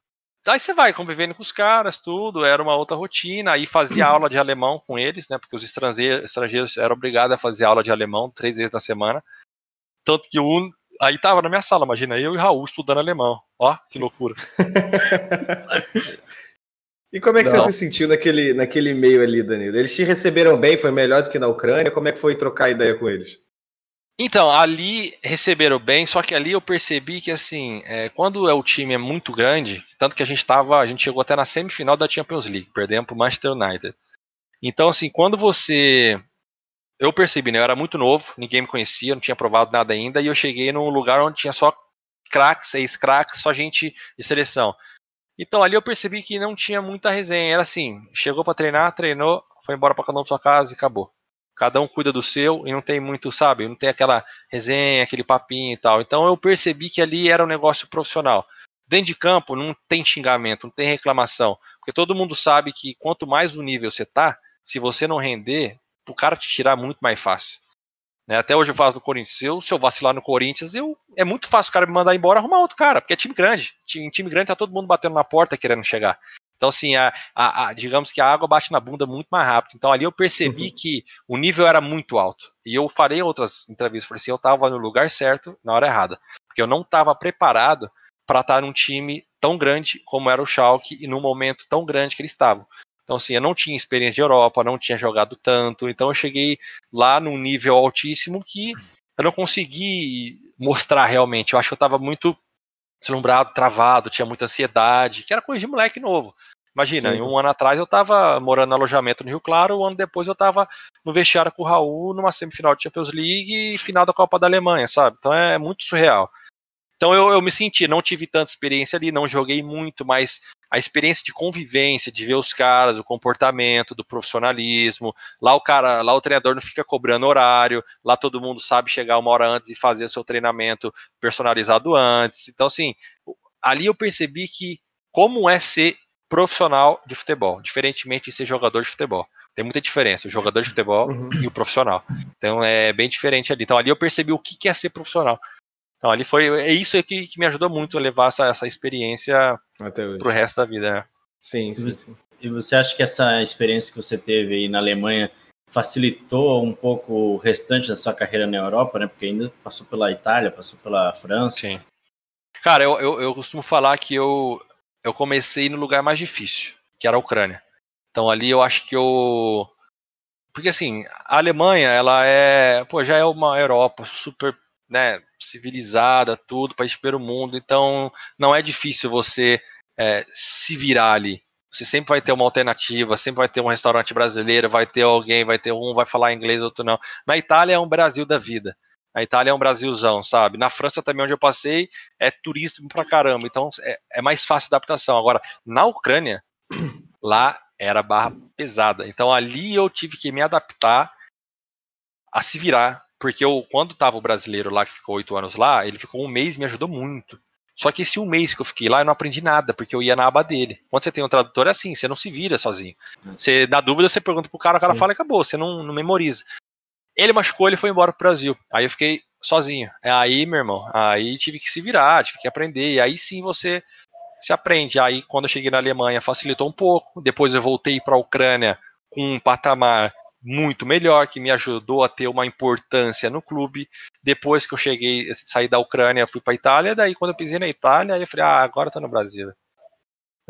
Aí você vai convivendo com os caras, tudo, era uma outra rotina, aí fazia aula de alemão com eles, né? Porque os estrangeiros, estrangeiros eram obrigados a fazer aula de alemão três vezes na semana. Tanto que um, Aí tava na minha sala, imagina, eu e Raul estudando alemão. Ó, que loucura. e como é que Não. você se sentiu naquele, naquele meio ali, Danilo? Eles te receberam bem, foi melhor do que na Ucrânia? Como é que foi trocar ideia com eles? Então, ali receberam bem, só que ali eu percebi que, assim, é, quando é, o time é muito grande, tanto que a gente tava, a gente chegou até na semifinal da Champions League, perdemos pro Manchester United. Então, assim, quando você. Eu percebi, né? Eu era muito novo, ninguém me conhecia, não tinha provado nada ainda, e eu cheguei num lugar onde tinha só craques, ex-craques, só gente de seleção. Então ali eu percebi que não tinha muita resenha. Era assim, chegou para treinar, treinou, foi embora para cada um pra sua casa e acabou. Cada um cuida do seu e não tem muito, sabe? Não tem aquela resenha, aquele papinho e tal. Então eu percebi que ali era um negócio profissional. Dentro de campo não tem xingamento, não tem reclamação. Porque todo mundo sabe que quanto mais no nível você tá, se você não render, o cara te tirar muito mais fácil. Né? Até hoje eu falo do Corinthians, eu, se eu vacilar no Corinthians, eu, é muito fácil o cara me mandar embora arrumar outro cara, porque é time grande. Em time grande tá todo mundo batendo na porta querendo chegar. Então, assim, a, a, a, digamos que a água bate na bunda muito mais rápido. Então, ali eu percebi uhum. que o nível era muito alto. E eu farei outras entrevistas, falei assim, eu estava no lugar certo, na hora errada. Porque eu não estava preparado para estar num time tão grande como era o Schalke e num momento tão grande que eles estavam. Então, assim, eu não tinha experiência de Europa, não tinha jogado tanto, então eu cheguei lá num nível altíssimo que eu não consegui mostrar realmente. Eu acho que eu estava muito deslumbrado, travado, tinha muita ansiedade, que era coisa de moleque novo. Imagina, Sim. um ano atrás eu estava morando no alojamento no Rio Claro, um ano depois eu estava no vestiário com o Raul numa semifinal de Champions League e final da Copa da Alemanha, sabe? Então é muito surreal. Então eu, eu me senti, não tive tanta experiência ali, não joguei muito, mas a experiência de convivência, de ver os caras, o comportamento, do profissionalismo. Lá o cara, lá o treinador não fica cobrando horário, lá todo mundo sabe chegar uma hora antes e fazer seu treinamento personalizado antes. Então, assim, ali eu percebi que como é ser profissional de futebol, diferentemente de ser jogador de futebol. Tem muita diferença, o jogador de futebol uhum. e o profissional. Então é bem diferente ali. Então ali eu percebi o que é ser profissional. Então ali foi. É isso que, que me ajudou muito a levar essa, essa experiência para o resto da vida. Né? Sim, sim, e você, e você acha que essa experiência que você teve aí na Alemanha facilitou um pouco o restante da sua carreira na Europa, né? Porque ainda passou pela Itália, passou pela França. Sim. Cara, eu, eu, eu costumo falar que eu, eu comecei no lugar mais difícil, que era a Ucrânia. Então ali eu acho que eu. Porque assim, a Alemanha, ela é. Pô, já é uma Europa super né, civilizada, tudo, país de primeiro mundo, então não é difícil você é, se virar ali. Você sempre vai ter uma alternativa, sempre vai ter um restaurante brasileiro, vai ter alguém, vai ter um, vai falar inglês, outro não. Na Itália é um Brasil da vida. A Itália é um Brasilzão, sabe? Na França também, onde eu passei, é turístico pra caramba, então é, é mais fácil a adaptação. Agora, na Ucrânia, lá era barra pesada. Então ali eu tive que me adaptar a se virar porque eu, quando tava o brasileiro lá, que ficou oito anos lá, ele ficou um mês e me ajudou muito. Só que esse um mês que eu fiquei lá, eu não aprendi nada, porque eu ia na aba dele. Quando você tem um tradutor, é assim, você não se vira sozinho. Você, na dúvida, você pergunta pro cara, o cara Sim. fala e acabou, você não, não memoriza. Ele machucou, ele foi embora pro Brasil. Aí eu fiquei sozinho. É aí, meu irmão, aí tive que se virar, tive que aprender, e aí sim você se aprende. Aí, quando eu cheguei na Alemanha, facilitou um pouco. Depois eu voltei para a Ucrânia com um patamar muito melhor, que me ajudou a ter uma importância no clube. Depois que eu cheguei, saí da Ucrânia, fui para a Itália. Daí, quando eu pisei na Itália, aí eu falei, ah, agora estou no Brasil.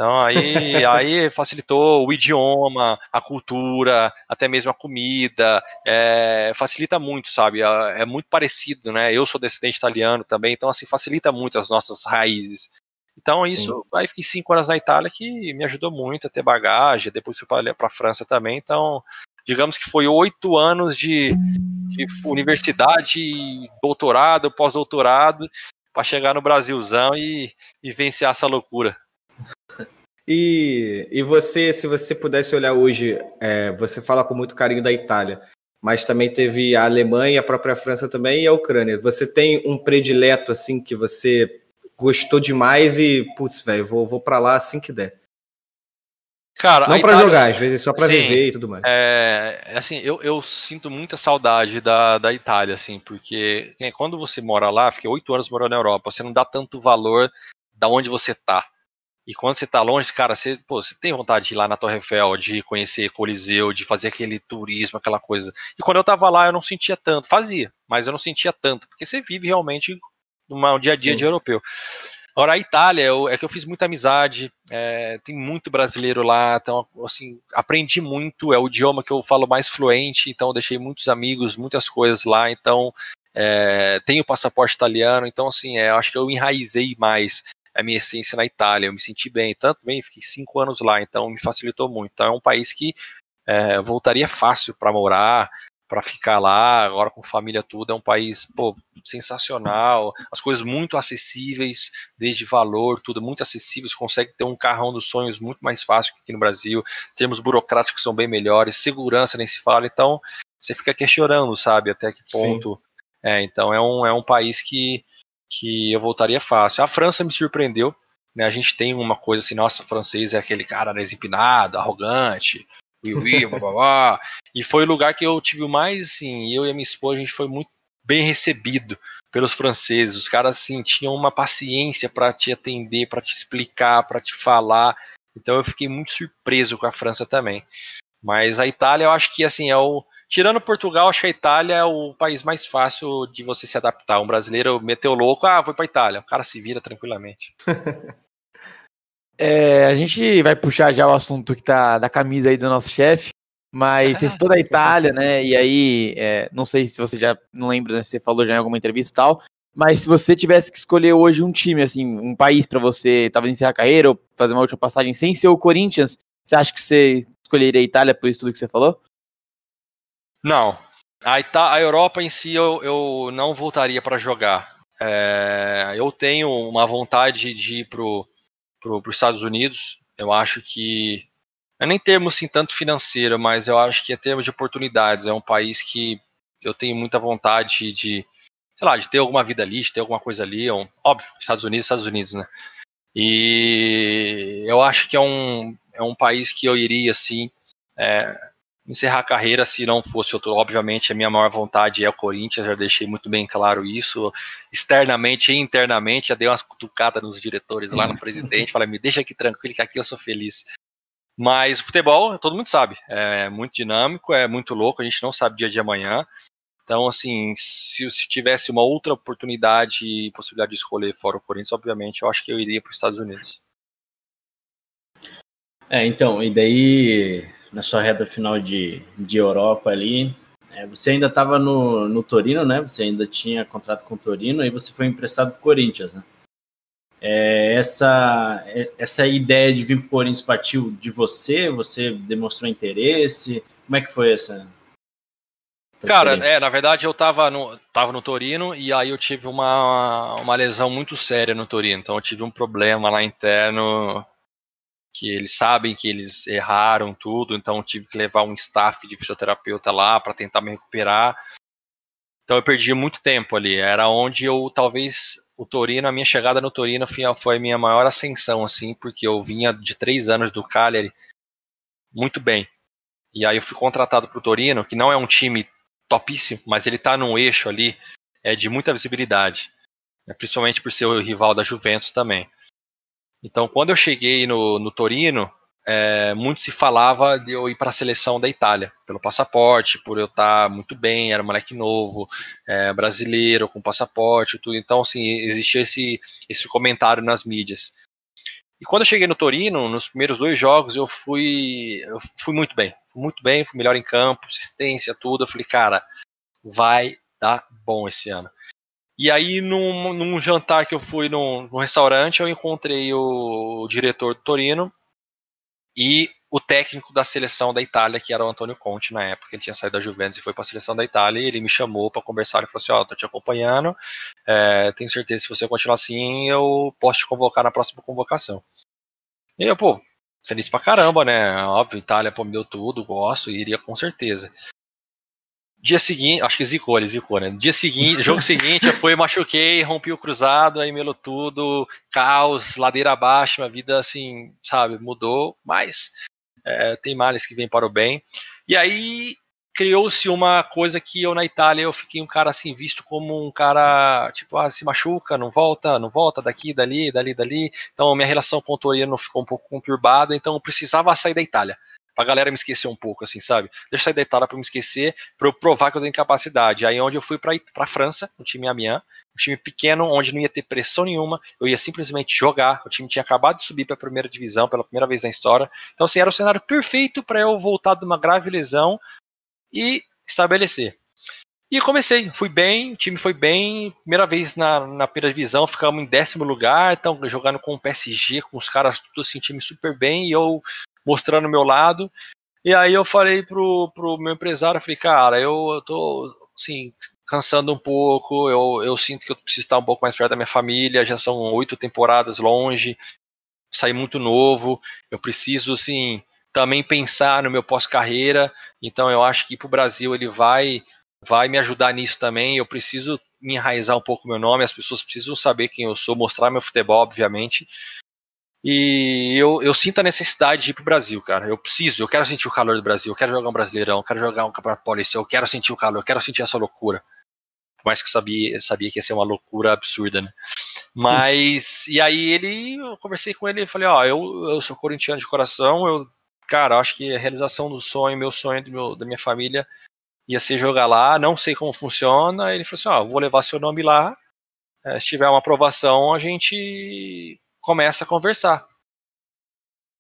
Então aí, aí facilitou o idioma, a cultura, até mesmo a comida, é, facilita muito, sabe? É, é, muito parecido, né? Eu sou descendente italiano também, então assim facilita muito as nossas raízes. Então isso, Sim. aí fiquei cinco anos na Itália que me ajudou muito a ter bagagem. Depois fui para a França também, então digamos que foi oito anos de, de universidade, doutorado, pós-doutorado, para chegar no Brasilzão e vivenciar essa loucura. E, e você, se você pudesse olhar hoje, é, você fala com muito carinho da Itália, mas também teve a Alemanha, a própria França também e a Ucrânia. Você tem um predileto assim que você gostou demais e, putz, velho, vou, vou para lá assim que der. Cara, não para jogar, às vezes só para viver e tudo mais. É, assim, eu, eu sinto muita saudade da, da Itália, assim, porque quando você mora lá, fiquei oito anos morando na Europa, você não dá tanto valor da onde você tá. E quando você tá longe, cara, você, pô, você tem vontade de ir lá na Torre Eiffel, de conhecer Coliseu, de fazer aquele turismo, aquela coisa. E quando eu tava lá, eu não sentia tanto. Fazia, mas eu não sentia tanto, porque você vive realmente no dia a dia Sim. de europeu. Agora, a Itália, eu, é que eu fiz muita amizade, é, tem muito brasileiro lá, então, assim, aprendi muito, é o idioma que eu falo mais fluente, então deixei muitos amigos, muitas coisas lá, então, é, tenho passaporte italiano, então, assim, é, acho que eu enraizei mais a minha essência na Itália, eu me senti bem, tanto bem, fiquei cinco anos lá, então me facilitou muito. Então é um país que é, voltaria fácil para morar, para ficar lá, agora com família tudo, é um país pô, sensacional, as coisas muito acessíveis, desde valor, tudo muito acessível, você consegue ter um carrão dos sonhos muito mais fácil que aqui no Brasil, termos burocráticos são bem melhores, segurança nem se fala, então você fica questionando, sabe, até que ponto. É, então é um, é um país que, que eu voltaria fácil. A França me surpreendeu, né, a gente tem uma coisa assim, nossa, o francês é aquele cara desempinado, arrogante, ui, ui, blá, blá, blá. E foi o lugar que eu tive mais, assim, eu e a minha esposa, a gente foi muito bem recebido pelos franceses. Os caras, assim, tinham uma paciência para te atender, para te explicar, para te falar. Então eu fiquei muito surpreso com a França também. Mas a Itália, eu acho que, assim, é o. Tirando Portugal, acho que a Itália é o país mais fácil de você se adaptar. Um brasileiro meteu louco, ah, foi pra Itália. O cara se vira tranquilamente. É, a gente vai puxar já o assunto que tá da camisa aí do nosso chefe, mas você citou da Itália, né? E aí, é, não sei se você já não lembra, né? Você falou já em alguma entrevista e tal. Mas se você tivesse que escolher hoje um time, assim, um país para você talvez encerrar a carreira ou fazer uma última passagem sem ser o Corinthians, você acha que você escolheria a Itália por isso tudo que você falou? Não. A, Ita a Europa em si eu, eu não voltaria para jogar. É, eu tenho uma vontade de ir pro para os Estados Unidos. Eu acho que, é nem termos assim, tanto financeiro, mas eu acho que é termos de oportunidades. É um país que eu tenho muita vontade de, sei lá, de ter alguma vida ali, de ter alguma coisa ali. É um, óbvio, Estados Unidos, Estados Unidos, né? E eu acho que é um, é um país que eu iria, assim, é, encerrar a carreira se não fosse outro. Obviamente, a minha maior vontade é o Corinthians, já deixei muito bem claro isso, externamente e internamente, já dei umas cutucadas nos diretores lá no presidente, falei, me deixa aqui tranquilo que aqui eu sou feliz. Mas o futebol, todo mundo sabe, é muito dinâmico, é muito louco, a gente não sabe dia de amanhã. Então, assim, se, se tivesse uma outra oportunidade e possibilidade de escolher fora o Corinthians, obviamente, eu acho que eu iria para os Estados Unidos. É, então, e daí na sua reta final de, de Europa ali. É, você ainda estava no, no Torino, né? Você ainda tinha contrato com o Torino e você foi emprestado para o Corinthians, né? É, essa, é, essa ideia de vir para o Corinthians partiu de você? Você demonstrou interesse? Como é que foi essa? Cara, é, na verdade eu estava no, tava no Torino e aí eu tive uma, uma lesão muito séria no Torino. Então eu tive um problema lá interno que eles sabem que eles erraram tudo, então tive que levar um staff de fisioterapeuta lá para tentar me recuperar. Então eu perdi muito tempo ali. Era onde eu talvez o Torino, a minha chegada no Torino foi a minha maior ascensão, assim, porque eu vinha de três anos do Cagliari muito bem. E aí eu fui contratado para o Torino, que não é um time topíssimo, mas ele está num eixo ali é de muita visibilidade, né, principalmente por ser o rival da Juventus também. Então, quando eu cheguei no, no Torino, é, muito se falava de eu ir para a seleção da Itália, pelo passaporte, por eu estar muito bem, era um moleque novo, é, brasileiro, com passaporte, tudo. Então, assim, existia esse, esse comentário nas mídias. E quando eu cheguei no Torino, nos primeiros dois jogos, eu fui, eu fui muito bem. Fui muito bem, fui melhor em campo, assistência, tudo. Eu falei, cara, vai dar bom esse ano. E aí, num, num jantar que eu fui num, num, restaurante, eu encontrei o, o diretor do Torino e o técnico da seleção da Itália, que era o Antônio Conte na época, ele tinha saído da Juventus e foi para a seleção da Itália, e ele me chamou para conversar e falou assim, ó, oh, tô te acompanhando, é, tenho certeza que se você continuar assim, eu posso te convocar na próxima convocação. E eu, pô, feliz pra caramba, né, óbvio, Itália, pô, me deu tudo, gosto, iria com certeza. Dia seguinte, acho que zicou, ele zicou, né? Dia seguinte, jogo seguinte, eu fui, machuquei, rompi o cruzado, aí melou tudo, caos, ladeira abaixo, minha vida, assim, sabe, mudou, mas é, tem males que vêm para o bem. E aí criou-se uma coisa que eu na Itália eu fiquei um cara assim visto como um cara tipo ah, se machuca não volta não volta daqui dali dali dali então minha relação com o Torino ficou um pouco conturbada então eu precisava sair da Itália pra galera me esquecer um pouco, assim, sabe? Deixa eu sair da Itália pra me esquecer, pra eu provar que eu tenho capacidade. Aí onde eu fui pra, pra França, no time Amiens, um time pequeno, onde não ia ter pressão nenhuma, eu ia simplesmente jogar. O time tinha acabado de subir para a primeira divisão pela primeira vez na história. Então, assim, era o cenário perfeito para eu voltar de uma grave lesão e estabelecer. E comecei, fui bem, o time foi bem. Primeira vez na, na primeira divisão, ficamos em décimo lugar, então jogando com o PSG, com os caras tudo assim, time super bem, e eu mostrando o meu lado. E aí eu falei pro, pro meu empresário, falei, cara, eu, eu tô, assim, cansando um pouco, eu, eu sinto que eu preciso estar um pouco mais perto da minha família, já são oito temporadas longe, saí muito novo, eu preciso, assim, também pensar no meu pós-carreira, então eu acho que para o Brasil ele vai, vai me ajudar nisso também, eu preciso me enraizar um pouco meu nome, as pessoas precisam saber quem eu sou, mostrar meu futebol, obviamente, e eu, eu sinto a necessidade de ir pro Brasil, cara. Eu preciso, eu quero sentir o calor do Brasil, eu quero jogar um Brasileirão, eu quero jogar um Campeonato Paulista, eu quero sentir o calor, eu quero sentir essa loucura. Por mais que eu sabia, sabia que ia ser uma loucura absurda, né? Mas, e aí ele, eu conversei com ele e falei, ó, eu, eu sou corintiano de coração, eu, cara, acho que a realização do sonho, meu sonho do meu, da minha família ia ser jogar lá, não sei como funciona. Ele falou assim, ó, vou levar seu nome lá, eh, se tiver uma aprovação, a gente começa a conversar.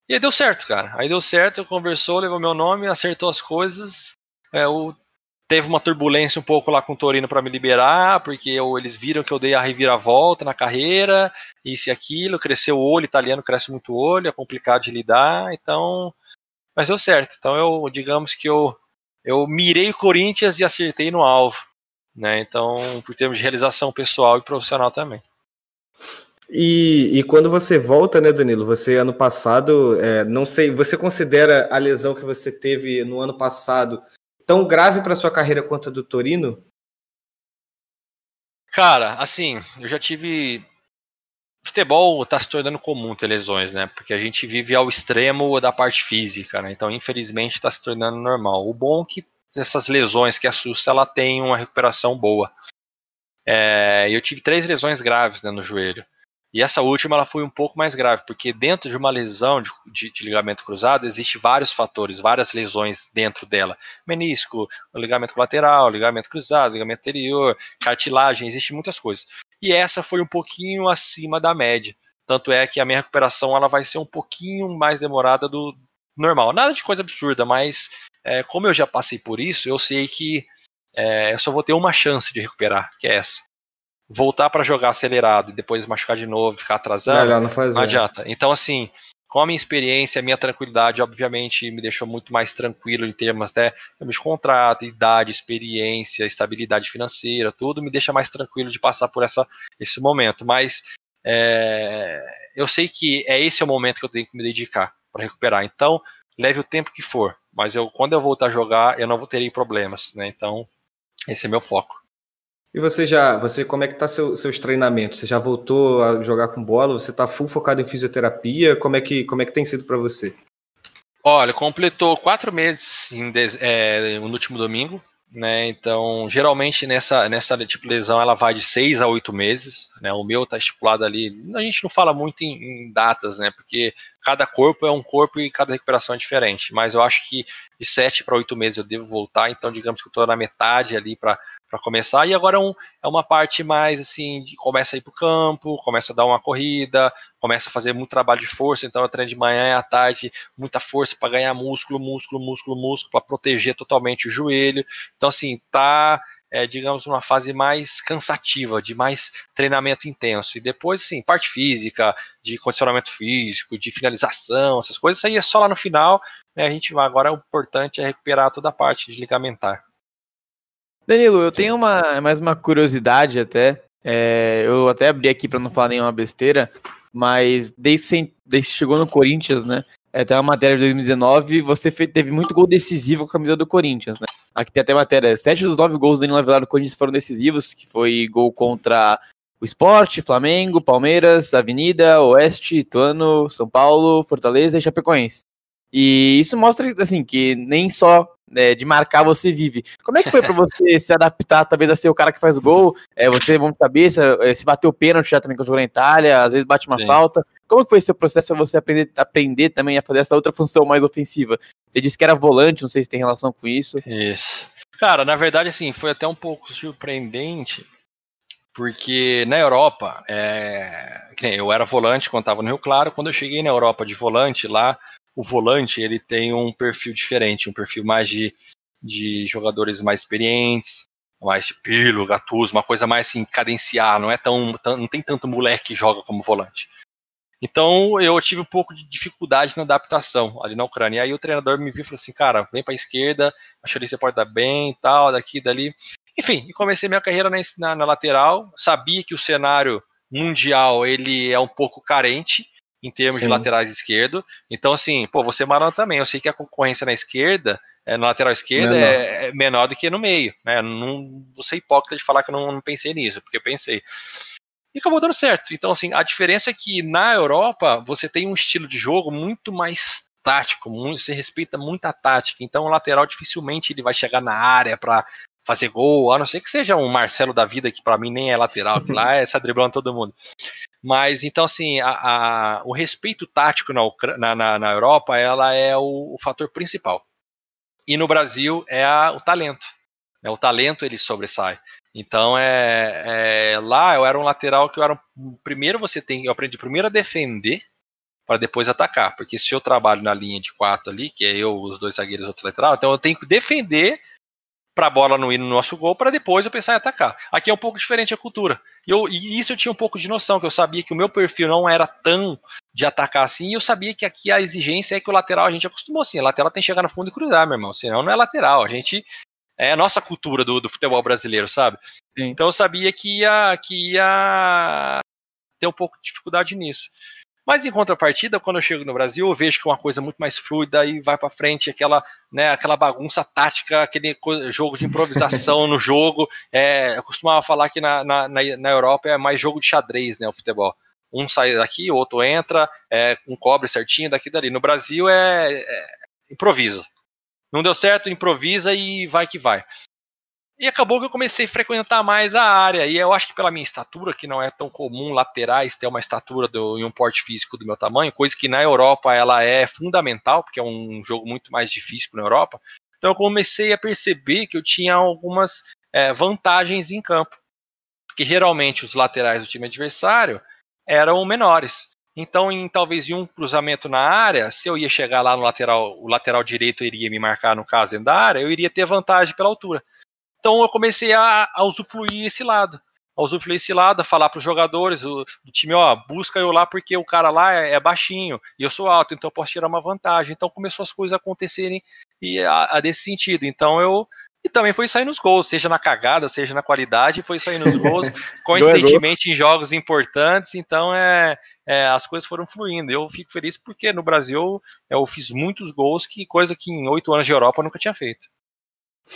E aí deu certo, cara. Aí deu certo, conversou, levou meu nome, acertou as coisas. É, o, teve uma turbulência um pouco lá com o Torino para me liberar, porque eu, eles viram que eu dei a reviravolta na carreira, isso e aquilo, cresceu o olho, italiano cresce muito o olho, é complicado de lidar, então. Mas deu certo. Então eu, digamos que eu, eu mirei o Corinthians e acertei no alvo. Né? Então, por termos de realização pessoal e profissional também. E, e, quando você volta, né, Danilo? Você ano passado, é, não sei, você considera a lesão que você teve no ano passado tão grave para sua carreira quanto a do Torino? Cara, assim, eu já tive. Futebol está se tornando comum ter lesões, né? Porque a gente vive ao extremo da parte física, né? Então, infelizmente, está se tornando normal. O bom é que essas lesões que assustam, ela tem uma recuperação boa. É, eu tive três lesões graves né, no joelho. E essa última ela foi um pouco mais grave, porque dentro de uma lesão de, de, de ligamento cruzado existe vários fatores, várias lesões dentro dela. Menisco, ligamento colateral, ligamento cruzado, ligamento anterior, cartilagem, existe muitas coisas. E essa foi um pouquinho acima da média. Tanto é que a minha recuperação ela vai ser um pouquinho mais demorada do normal. Nada de coisa absurda, mas é, como eu já passei por isso, eu sei que é, eu só vou ter uma chance de recuperar, que é essa voltar para jogar acelerado e depois machucar de novo, ficar atrasando, Melhor não, fazer. não adianta. Então, assim, com a minha experiência, a minha tranquilidade, obviamente, me deixou muito mais tranquilo em termos até de contrato, idade, experiência, estabilidade financeira, tudo me deixa mais tranquilo de passar por essa, esse momento. Mas é, eu sei que é esse o momento que eu tenho que me dedicar para recuperar. Então, leve o tempo que for. Mas eu, quando eu voltar a jogar, eu não vou ter problemas. Né? Então, esse é meu foco. E você já, você como é que tá seu, seus treinamentos? Você já voltou a jogar com bola? Você está full focado em fisioterapia? Como é que, como é que tem sido para você? Olha, completou quatro meses é, no último domingo. né? Então, geralmente nessa, nessa tipo lesão ela vai de seis a oito meses, né? O meu tá estipulado ali. A gente não fala muito em, em, datas, né? Porque cada corpo é um corpo e cada recuperação é diferente. Mas eu acho que de sete para oito meses eu devo voltar. Então, digamos que eu tô na metade ali para para começar. E agora é, um, é, uma parte mais assim, de, começa a ir para o campo, começa a dar uma corrida, começa a fazer muito trabalho de força. Então eu treino de manhã e à tarde, muita força para ganhar músculo, músculo, músculo, músculo, para proteger totalmente o joelho. Então, assim, tá. É, digamos, uma fase mais cansativa, de mais treinamento intenso. E depois, assim, parte física, de condicionamento físico, de finalização, essas coisas, isso aí é só lá no final. Né, a gente vai, agora o importante é recuperar toda a parte de ligamentar. Danilo, eu tenho uma, mais uma curiosidade até. É, eu até abri aqui para não falar nenhuma besteira, mas desde, desde que chegou no Corinthians, né? É, tem uma matéria de 2019, você teve muito gol decisivo com a camisa do Corinthians, né? Aqui tem até matéria, sete dos nove gols do Danilo Avelar do Corinthians foram decisivos, que foi gol contra o Esporte, Flamengo, Palmeiras, Avenida, Oeste, Ituano, São Paulo, Fortaleza e Chapecoense. E isso mostra, assim, que nem só né, de marcar você vive. Como é que foi para você se adaptar, talvez, a ser o cara que faz gol? É, você, vamos cabeça, é, se bateu pênalti já também quando jogou na Itália, às vezes bate uma Sim. falta. Como foi esse processo para você aprender, aprender também a fazer essa outra função mais ofensiva? Você disse que era volante, não sei se tem relação com isso. Isso. Cara, na verdade, assim, foi até um pouco surpreendente, porque na Europa, é... eu era volante quando estava no Rio Claro, quando eu cheguei na Europa de volante lá, o volante ele tem um perfil diferente, um perfil mais de, de jogadores mais experientes, mais de Pilo, Gattuso, uma coisa mais assim, cadenciar, não é tão, tão, não tem tanto moleque que joga como volante. Então eu tive um pouco de dificuldade na adaptação ali na Ucrânia. E aí o treinador me viu e falou assim, cara, vem para a esquerda, acho que você pode dar bem, tal, daqui, dali. Enfim, e comecei minha carreira na, na, na lateral. Sabia que o cenário mundial ele é um pouco carente, em termos Sim. de laterais esquerdo. Então, assim, pô, você Marão também. Eu sei que a concorrência na esquerda, é, na lateral esquerda, menor. É, é, menor do que no meio. Né? Não vou ser hipócrita de falar que eu não, não pensei nisso, porque eu pensei. E acabou dando certo. Então, assim, a diferença é que na Europa você tem um estilo de jogo muito mais tático, muito, você respeita muito a tática. Então, o lateral dificilmente ele vai chegar na área para fazer gol, a não ser que seja um Marcelo da vida, que para mim nem é lateral, que lá é essa driblando todo mundo. Mas então, assim, a, a, o respeito tático na, na, na, Europa ela é o, o, fator principal. E no Brasil é a, o talento. Né? O talento ele sobressai. Então é, é, lá eu era um lateral que eu era um, primeiro você tem eu aprendi primeiro a defender para depois atacar, porque se eu trabalho na linha de quatro ali, que é eu, os dois zagueiros, outro lateral, então eu tenho que defender para a bola não ir no nosso gol, para depois eu pensar em atacar. Aqui é um pouco diferente a cultura. E, eu, e isso eu tinha um pouco de noção, que eu sabia que o meu perfil não era tão de atacar assim, e eu sabia que aqui a exigência é que o lateral a gente acostumou assim, a lateral tem que chegar no fundo e cruzar, meu irmão, senão não é lateral, a gente é a nossa cultura do, do futebol brasileiro, sabe? Sim. Então eu sabia que ia, que ia ter um pouco de dificuldade nisso. Mas em contrapartida, quando eu chego no Brasil, eu vejo que é uma coisa muito mais fluida e vai para frente, aquela, né, aquela bagunça tática, aquele jogo de improvisação no jogo. É, eu costumava falar que na, na, na Europa é mais jogo de xadrez, né, o futebol. Um sai daqui, o outro entra, é, um cobre certinho daqui e dali. No Brasil é, é improviso. Não deu certo, improvisa e vai que vai. E acabou que eu comecei a frequentar mais a área. E eu acho que pela minha estatura, que não é tão comum laterais ter uma estatura do, e um porte físico do meu tamanho, coisa que na Europa ela é fundamental, porque é um jogo muito mais difícil na Europa. Então eu comecei a perceber que eu tinha algumas é, vantagens em campo. Porque geralmente os laterais do time adversário eram menores. Então, em talvez em um cruzamento na área, se eu ia chegar lá no lateral, o lateral direito iria me marcar no caso dentro da área, eu iria ter vantagem pela altura. Então eu comecei a, a usufruir esse lado. A usufruir esse lado, a falar para os jogadores do, do, time, ó, busca eu lá porque o cara lá é, é, baixinho e eu sou alto, então eu posso tirar uma vantagem. Então começou as coisas a acontecerem e a, a desse sentido. Então eu e também foi saindo os gols, seja na cagada, seja na qualidade, foi saindo os gols, coincidentemente em jogos importantes, então é, é, as coisas foram fluindo. Eu fico feliz porque no Brasil eu fiz muitos gols, que coisa que em oito anos de Europa eu nunca tinha feito.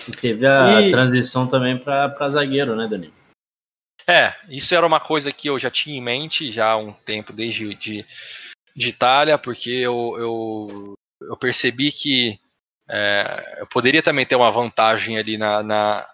E teve a e... transição também para zagueiro, né, Danilo? É, isso era uma coisa que eu já tinha em mente já há um tempo, desde de, de Itália, porque eu, eu, eu percebi que É, eu poderia também ter uma vantagem ali na, na,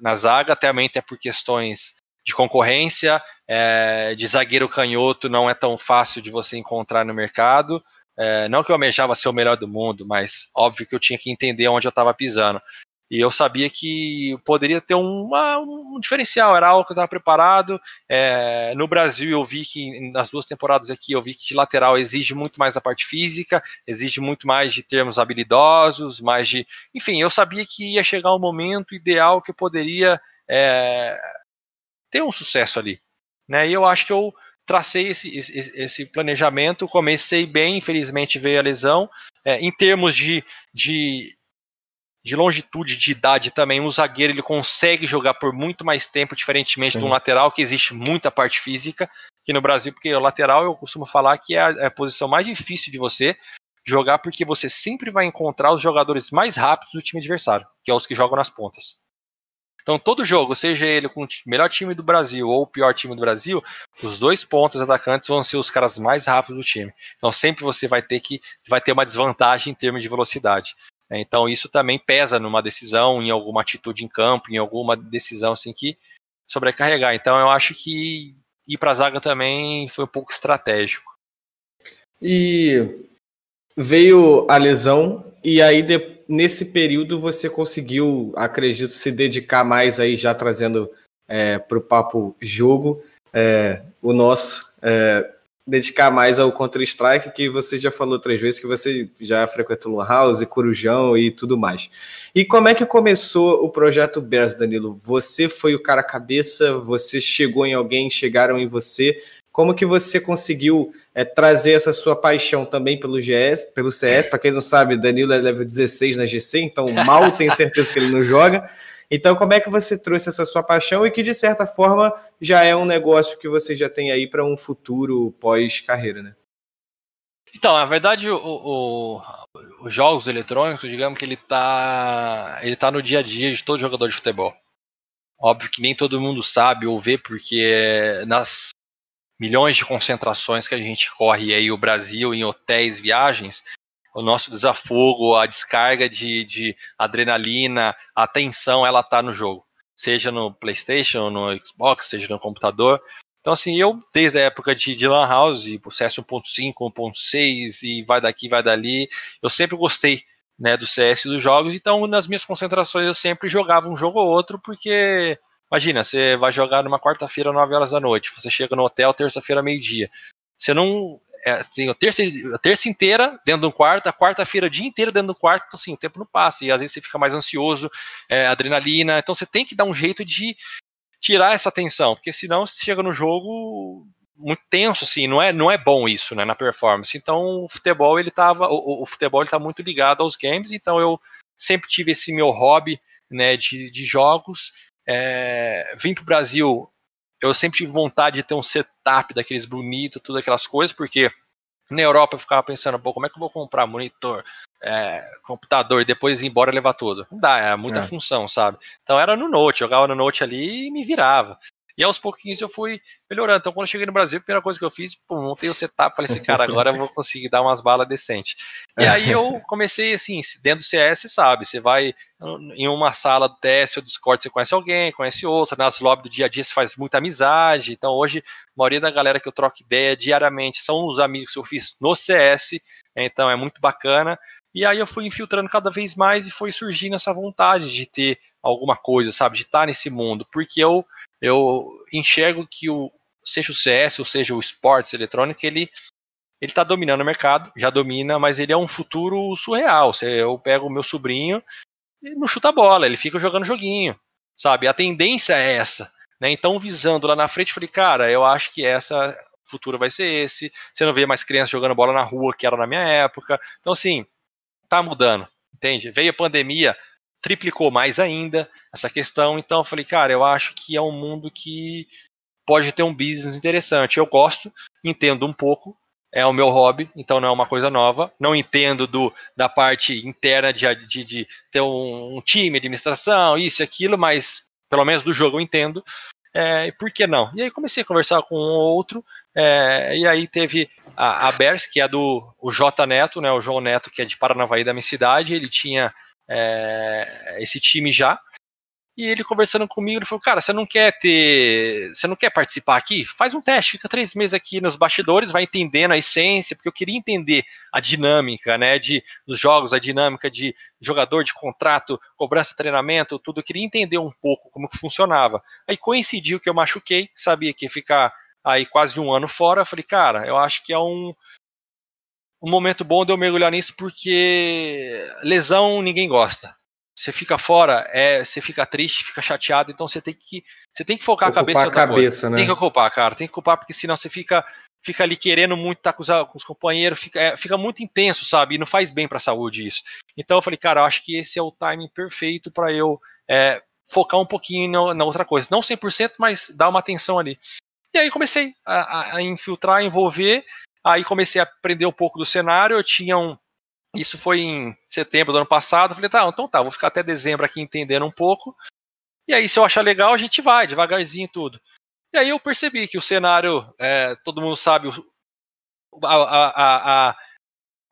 na zaga, também até por questões de concorrência, é, de zagueiro canhoto não é tão fácil de você encontrar no mercado. É, não que eu almejava ser o melhor do mundo, mas óbvio que eu tinha que entender onde eu estava pisando. E eu sabia que poderia ter uma, um diferencial, era algo que eu estava preparado. É, no Brasil, eu vi que nas duas temporadas aqui, eu vi que de lateral exige muito mais a parte física, exige muito mais de termos habilidosos, mais de. Enfim, eu sabia que ia chegar um momento ideal que eu poderia é, ter um sucesso ali. Né? E eu acho que eu tracei esse, esse, esse planejamento, comecei bem, infelizmente veio a lesão. É, em termos de, de de longitude de idade também, um zagueiro ele consegue jogar por muito mais tempo, diferentemente Sim. de um lateral, que existe muita parte física aqui no Brasil, porque o lateral eu costumo falar que é a, é a posição mais difícil de você jogar, porque você sempre vai encontrar os jogadores mais rápidos do time adversário, que é os que jogam nas pontas. Então, todo jogo, seja ele com o melhor time do Brasil ou o pior time do Brasil, os dois pontos atacantes vão ser os caras mais rápidos do time. Então, sempre você vai ter que vai ter uma desvantagem em termos de velocidade. Né? Então isso também pesa numa decisão, em alguma atitude em campo, em alguma decisão assim que sobrecarregar. Então eu acho que ir para a zaga também foi um pouco estratégico. E veio a lesão e aí nesse período você conseguiu, acredito, se dedicar mais aí já trazendo é, para o papo jogo é, o nosso é, dedicar mais ao Counter-Strike, que você já falou três vezes que você já frequentou Lan House, Corujão e tudo mais. E como é que começou o projeto Bears, Danilo? Você foi o cara cabeça, você chegou em alguém, chegaram em você. Como que você conseguiu é, trazer essa sua paixão também pelo GS, pelo CS? Para quem não sabe, Danilo é level 16 na GC, então mal tenho certeza que ele não joga. Então, como é que você trouxe essa sua paixão e que, de certa forma, já é um negócio que você já tem aí para um futuro pós-carreira, né? Então, na verdade, o, o, os jogos eletrônicos, digamos que ele está ele tá no dia a dia de todo jogador de futebol. Óbvio que nem todo mundo sabe ou vê, porque nas milhões de concentrações que a gente corre aí o Brasil em hotéis, viagens, o nosso desafogo, a descarga de, de adrenalina, a tensão, ela tá no jogo. Seja no PlayStation, no Xbox, seja no computador. Então, assim, eu, desde a época de, de Lan House, CS 1.5, 1.6 e vai daqui, vai dali, eu sempre gostei né, do CS dos jogos. Então, nas minhas concentrações, eu sempre jogava um jogo ou outro, porque, imagina, você vai jogar numa quarta-feira, 9 horas da noite, você chega no hotel terça-feira, meio-dia. Você não é, tem a terça, a terça inteira dentro do quarto, a quarta-feira o dia inteiro dentro do quarto, então assim, o tempo não passa, e às vezes você fica mais ansioso, é, adrenalina, então você tem que dar um jeito de tirar essa tensão, porque senão você chega no jogo muito tenso, assim, não é, não é bom isso, né, na performance. Então o futebol, ele tava, o, o futebol ele tá muito ligado aos games, então eu sempre tive esse meu hobby, né, de, de jogos, é, vim pro Brasil eu sempre tive vontade de ter um setup daqueles bonitos, tudo aquelas coisas, porque na Europa eu ficava pensando, pô, como é que eu vou comprar monitor, é, computador e depois ir embora levar tudo? Não dá, é muita é. função, sabe? Então era no Note, jogava no Note ali e me virava. E aos pouquinhos eu fui melhorando. Então, quando eu cheguei no Brasil, a primeira coisa que eu fiz, pô, montei o setup, falei assim, cara, agora eu vou conseguir dar umas balas decentes. E aí eu comecei assim, dentro do CS, sabe, você vai em uma sala do TS ou Discord, você conhece alguém, conhece outra, nas lobbies do dia a dia você faz muita amizade. Então, hoje, a maioria da galera que eu troco ideia diariamente são os amigos que eu fiz no CS, então é muito bacana. E aí eu fui infiltrando cada vez mais e foi surgindo essa vontade de ter alguma coisa, sabe, de estar nesse mundo, porque eu eu enxergo que o seja o CS ou seja o esportes eletrônico, ele ele está dominando o mercado, já domina, mas ele é um futuro surreal. Eu pego o meu sobrinho e não chuta bola, ele fica jogando joguinho, sabe? A tendência é essa, né? Então, visando lá na frente, falei, cara, eu acho que essa futuro vai ser esse. Você não vê mais crianças jogando bola na rua, que era na minha época. Então, assim, tá mudando, entende? Veio a pandemia, triplicou mais ainda essa questão. Então eu falei, cara, eu acho que é um mundo que pode ter um business interessante. Eu gosto, entendo um pouco, é o meu hobby, então não é uma coisa nova. Não entendo do, da parte interna de, de, de ter um, um, time, administração, isso e aquilo, mas pelo menos do jogo eu entendo. é, por que não? E aí comecei a conversar com um ou outro, é, e aí teve a, a Bers, que é do o J Neto, né, o João Neto, que é de Paranavaí da minha cidade, ele tinha é, esse time já, e ele conversando comigo, ele falou, cara, você não quer ter. Você não quer participar aqui? Faz um teste, fica três meses aqui nos bastidores, vai entendendo a essência, porque eu queria entender a dinâmica, né? De, dos jogos, a dinâmica de jogador, de contrato, cobrança, treinamento, tudo. Eu queria entender um pouco como que funcionava. Aí coincidiu que eu machuquei, sabia que ia ficar aí quase um ano fora. Eu falei, cara, eu acho que é um, um momento bom de eu mergulhar nisso, porque lesão ninguém gosta você fica fora, é, você fica triste, fica chateado, então você tem que, você tem que focar ocupar a cabeça em outra cabeça, coisa. Né? Tem que ocupar, cara, tem que ocupar, porque senão você fica, fica ali querendo muito estar com os, com os companheiros, fica, é, fica muito intenso, sabe? E não faz bem para a saúde isso. Então eu falei, cara, eu acho que esse é o timing perfeito para eu é, focar um pouquinho na, na, outra coisa. Não 100%, mas dar uma atenção ali. E aí comecei a, a infiltrar, a envolver, aí comecei a aprender um pouco do cenário, eu tinha um isso foi em setembro do ano passado. Falei, tá, então tá, vou ficar até dezembro aqui entendendo um pouco. E aí, se eu achar legal, a gente vai, devagarzinho tudo. E aí eu percebi que o cenário, é, todo mundo sabe, a, a, a,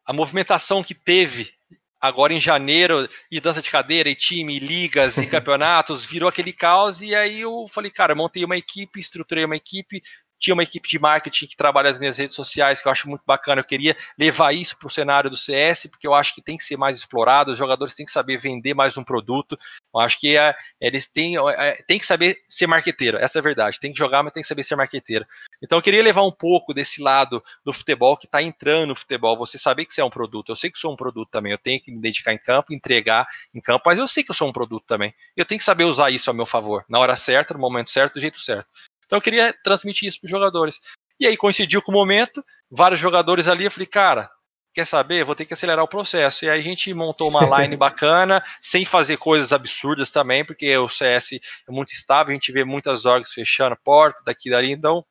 a, movimentação que teve agora em janeiro, e dança de cadeira, e time, e ligas, e campeonatos, virou aquele caos. E aí eu falei, cara, montei uma equipe, estruturei uma equipe, tinha uma equipe de marketing que trabalha nas minhas redes sociais, que eu acho muito bacana. Eu queria levar isso para o cenário do CS, porque eu acho que tem que ser mais explorado, os jogadores têm que saber vender mais um produto. Eu acho que é, eles têm, é, têm que saber ser marqueteiro, essa é a verdade. Tem que jogar, mas tem que saber ser marqueteiro. Então eu queria levar um pouco desse lado do futebol que está entrando no futebol. Você saber que você é um produto. Eu sei que sou um produto também. Eu tenho que me dedicar em campo, entregar em campo, mas eu sei que eu sou um produto também. Eu tenho que saber usar isso a meu favor, na hora certa, no momento certo, do jeito certo. Então eu queria transmitir isso para os jogadores. E aí coincidiu com o momento, vários jogadores ali, eu falei, cara, quer saber? Vou ter que acelerar o processo. E aí a gente montou uma line bacana, sem fazer coisas absurdas também, porque o CS é muito estável, a gente vê muitas orgs fechando porta daqui e dali, então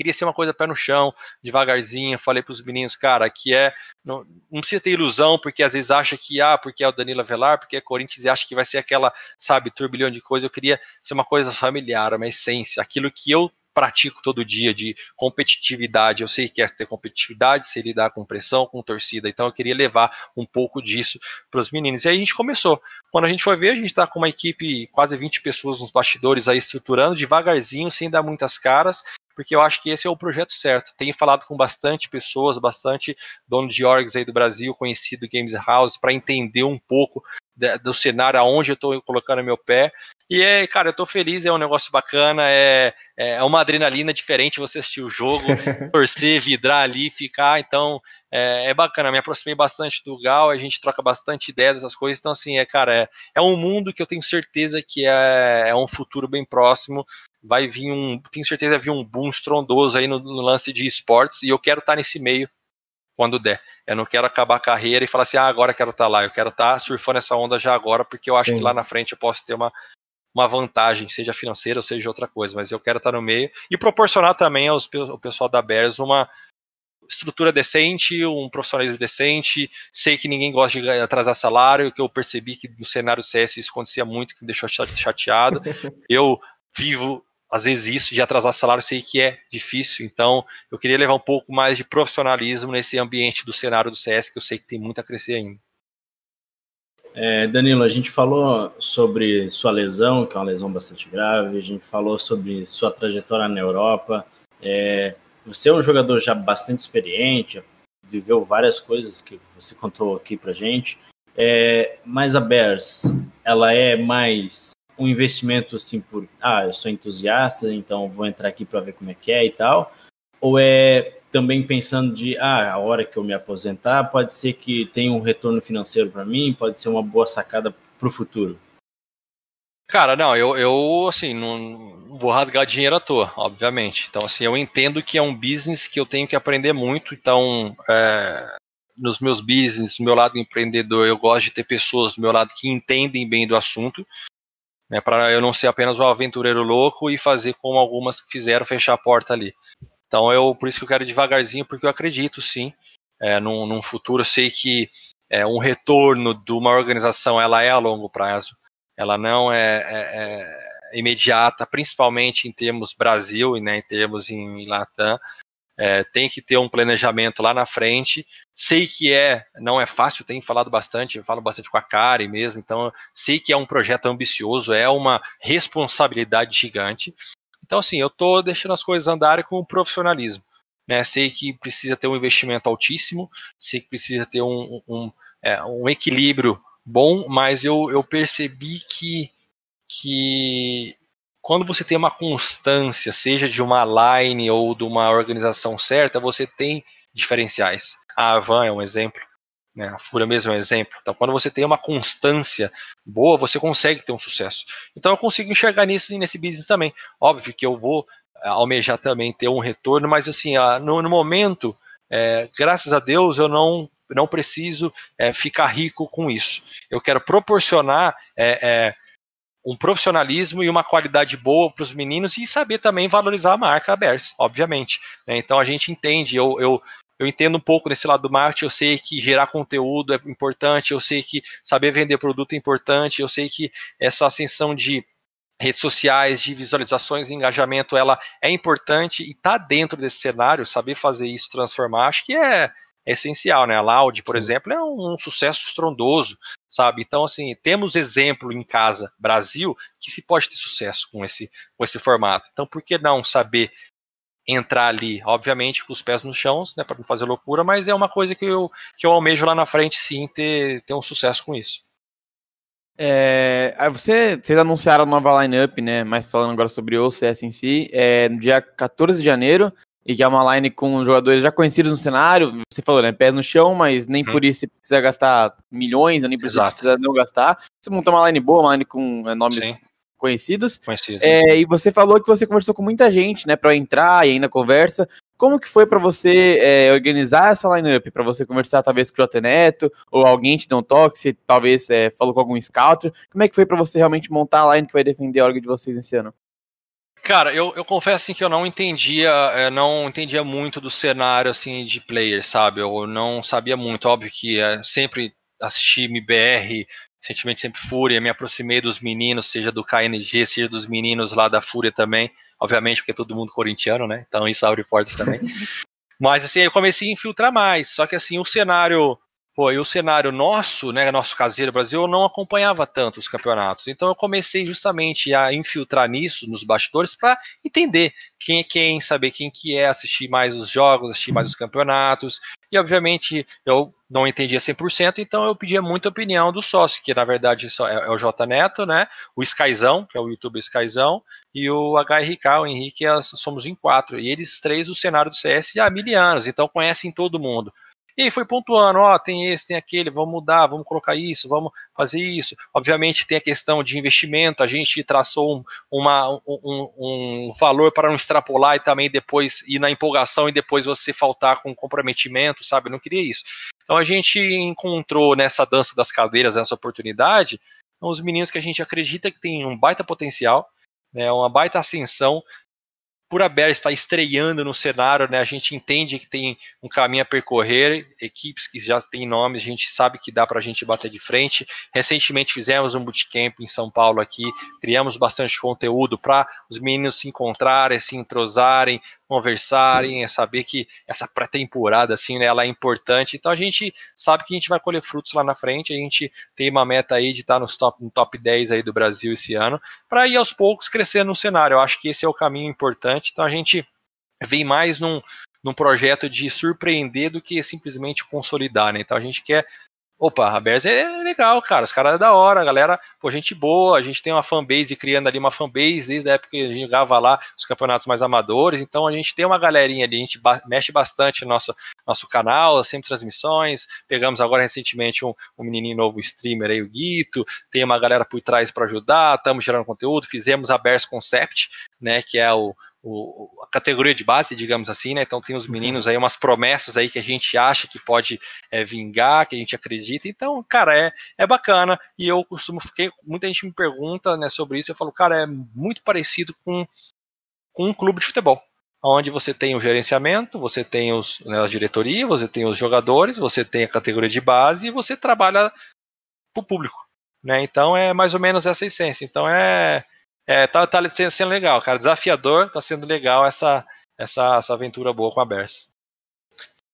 queria ser uma coisa pé no chão, devagarzinho. Falei para os meninos, cara, aqui é. Não, não, precisa ter ilusão, porque às vezes acha que, ah, porque é o Danilo Avelar, porque é Corinthians e acha que vai ser aquela, sabe, turbilhão de coisa. Eu queria ser uma coisa familiar, uma essência, aquilo que eu pratico todo dia de competitividade. Eu sei que é ter competitividade, se lidar com pressão, com torcida. Então eu queria levar um pouco disso para os meninos. E aí a gente começou. Quando a gente foi ver, a gente está com uma equipe, quase 20 pessoas nos bastidores aí estruturando, devagarzinho, sem dar muitas caras porque eu acho que esse é o projeto certo. Tenho falado com bastante pessoas, bastante dono de orgs aí do Brasil, conhecido Games House, para entender um pouco do cenário aonde eu estou colocando meu pé. E é, cara, eu estou feliz, é um negócio bacana, é, é uma adrenalina diferente você assistir o jogo, torcer, vidrar ali, ficar. Então, é, é, bacana. Me aproximei bastante do Gal, a gente troca bastante ideias dessas coisas. Então, assim, é, cara, é, é um mundo que eu tenho certeza que é, é um futuro bem próximo vai vir um, tenho certeza vai vir um boom estrondoso aí no, no lance de esportes e eu quero estar tá nesse meio quando der. Eu não quero acabar a carreira e falar assim, ah, agora quero estar tá lá. Eu quero estar tá surfando essa onda já agora, porque eu acho Sim. que lá na frente eu posso ter uma, uma vantagem, seja financeira ou seja outra coisa, mas eu quero estar no meio e proporcionar também aos, ao pessoal da Bears uma estrutura decente, um profissionalismo decente. Sei que ninguém gosta de atrasar salário, que eu percebi que no cenário CS isso acontecia muito, que me deixou chateado. Eu vivo às vezes isso de atrasar salário sei que é difícil, então eu queria levar um pouco mais de profissionalismo nesse ambiente do cenário do CS, que eu sei que tem muito a crescer ainda. É, Danilo, a gente falou sobre sua lesão, que é uma lesão bastante grave, a gente falou sobre sua trajetória na Europa. É, você é um jogador já bastante experiente, viveu várias coisas que você contou aqui pra gente. É, mas a Bears, ela é mais um investimento assim por, ah, eu sou entusiasta, então vou entrar aqui para ver como é que é e tal? Ou é também pensando de, ah, a hora que eu me aposentar, pode ser que tenha um retorno financeiro para mim, pode ser uma boa sacada para o futuro? Cara, não, eu, eu assim, não vou rasgar dinheiro à toa, obviamente. Então, assim, eu entendo que é um business que eu tenho que aprender muito. Então, é, nos meus business, no meu lado empreendedor, eu gosto de ter pessoas do meu lado que entendem bem do assunto né, para eu não ser apenas um aventureiro louco e fazer como algumas fizeram, fechar a porta ali. Então, eu, por isso que eu quero devagarzinho, porque eu acredito sim, é, num, num futuro, eu sei que é, um retorno de uma organização, ela é a longo prazo, ela não é, é, é imediata, principalmente em termos Brasil e né, em termos em Latam. É, tem que ter um planejamento lá na frente. Sei que é, não é fácil, tenho falado bastante, falo bastante com a Karen mesmo, então sei que é um projeto ambicioso, é uma responsabilidade gigante. Então, assim, eu estou deixando as coisas andarem com profissionalismo. Né? Sei que precisa ter um investimento altíssimo, sei que precisa ter um, um, é, um equilíbrio bom, mas eu, eu percebi que, que quando você tem uma constância, seja de uma line ou de uma organização certa, você tem diferenciais. A Avan é um exemplo, né? a Fura mesmo é um exemplo. Então, quando você tem uma constância boa, você consegue ter um sucesso. Então, eu consigo enxergar nisso nesse business também. Óbvio que eu vou eh, almejar também ter um retorno, mas assim, no, no momento, é, graças a Deus, eu não não preciso é, ficar rico com isso. Eu quero proporcionar é, um profissionalismo e uma qualidade boa para os meninos e saber também valorizar a marca Abers, obviamente. Né? Então a gente entende, eu, eu, eu entendo um pouco nesse lado do marketing, eu sei que gerar conteúdo é importante, eu sei que saber vender produto é importante, eu sei que essa ascensão de redes sociais, de visualizações e engajamento, ela é importante e está dentro desse cenário, saber fazer isso, transformar, acho que é, é essencial, né? A Loud, por Sim. exemplo, é um, um, sucesso estrondoso, sabe? Então, assim, temos exemplo em casa, Brasil, que se pode ter sucesso com esse, com esse formato. Então, por que não saber entrar ali, obviamente, com os pés no chão, né, para não fazer loucura, mas é uma coisa que eu, que eu almejo lá na frente, sim, ter, ter um sucesso com isso. É, você, vocês anunciaram a nova lineup, né? Mas falando agora sobre o CS em si, é, no dia 14 de janeiro, e que é uma line com jogadores já conhecidos no cenário. Você falou, né? Pés no chão, mas nem hum. por isso você precisa gastar milhões, nem por isso você precisa não gastar. Você montou uma line boa, uma line com é, nomes Sim. conhecidos. Conhecidos. É, e você falou que você conversou com muita gente, né? Para entrar e ainda conversa. Como que foi para você é, organizar essa lineup? Para você conversar talvez com o J Neto ou alguém te deu um toque, você talvez é, falou com algum scout. Como é que foi para você realmente montar a line que vai defender a org de vocês esse ano? Cara, eu, eu confesso assim, que eu não entendia, eu eh, não entendia muito do cenário assim de player, sabe? Eu não sabia muito, óbvio que é, sempre assisti MBR, recentemente sempre Fúria, me aproximei dos meninos, seja do KNG, seja dos meninos lá da Fúria também, obviamente porque é todo mundo corintiano, né? Então isso abre portas também. Mas assim, eu comecei a infiltrar mais, só que assim, o cenário Pô, e o cenário nosso, né, nosso caseiro Brasil, eu não acompanhava tanto os campeonatos. Então eu comecei justamente a infiltrar nisso, nos bastidores, para entender quem é quem, saber quem que é, assistir mais os jogos, assistir mais os campeonatos. E obviamente eu não entendia 100%, então eu pedia muita opinião do sócio, que na verdade é, é o J Neto, né, o Skyzão, que é o youtuber Skyzão, e o HRK, o Henrique, somos em quatro. E eles três, o cenário do CS há mil anos, então conhecem todo mundo. E aí foi pontuando, ó, tem esse, tem aquele, vamos mudar, vamos colocar isso, vamos fazer isso. Obviamente tem a questão de investimento, a gente traçou um, uma, um, um valor para não extrapolar e também depois ir na empolgação e depois você faltar com comprometimento, sabe? Eu não queria isso. Então a gente encontrou nessa dança das cadeiras, nessa oportunidade, os meninos que a gente acredita que tem um baita potencial, né, uma baita ascensão, por a Bears estar estreando no cenário, né, a gente entende que tem um caminho a percorrer, equipes que já têm nomes, a gente sabe que dá para a gente bater de frente. Recentemente fizemos um bootcamp em São Paulo aqui, criamos bastante conteúdo para os meninos se encontrarem, se entrosarem, conversarem, é saber que essa pré-temporada, assim, né, ela é importante. Então a gente sabe que a gente vai colher frutos lá na frente, a gente tem uma meta aí de estar nos top, no top 10 aí do Brasil esse ano, para ir aos poucos crescendo no cenário. Eu acho que esse é o caminho importante, então a gente vem mais num, num projeto de surpreender do que simplesmente consolidar, né? Então a gente quer Opa, a Bears é legal, cara. Os caras é da hora, a galera, pô, gente boa. A gente tem uma fanbase criando ali uma fanbase desde a época que a gente jogava lá os campeonatos mais amadores. Então a gente tem uma galerinha ali, a gente ba mexe bastante no nosso, nosso canal, sempre transmissões. Pegamos agora recentemente um, um menininho novo streamer aí, o Guito. Tem uma galera por trás para ajudar. Estamos gerando conteúdo. Fizemos a Bears Concept, né, que é o, o, a categoria de base, digamos assim, né? Então tem os meninos aí, umas promessas aí que a gente acha que pode é, vingar, que a gente acredita. Então, cara, é, é bacana. E eu costumo fiquei, muita gente me pergunta né, sobre isso. Eu falo, cara, é muito parecido com, com um clube de futebol. Onde você tem o gerenciamento, você tem os, né, a diretoria, você tem os jogadores, você tem a categoria de base e você trabalha para o público. Né? Então é mais ou menos essa essência. Então é, é, tá, tá sendo legal, cara. Desafiador, tá sendo legal essa, essa, essa aventura boa com a Bears.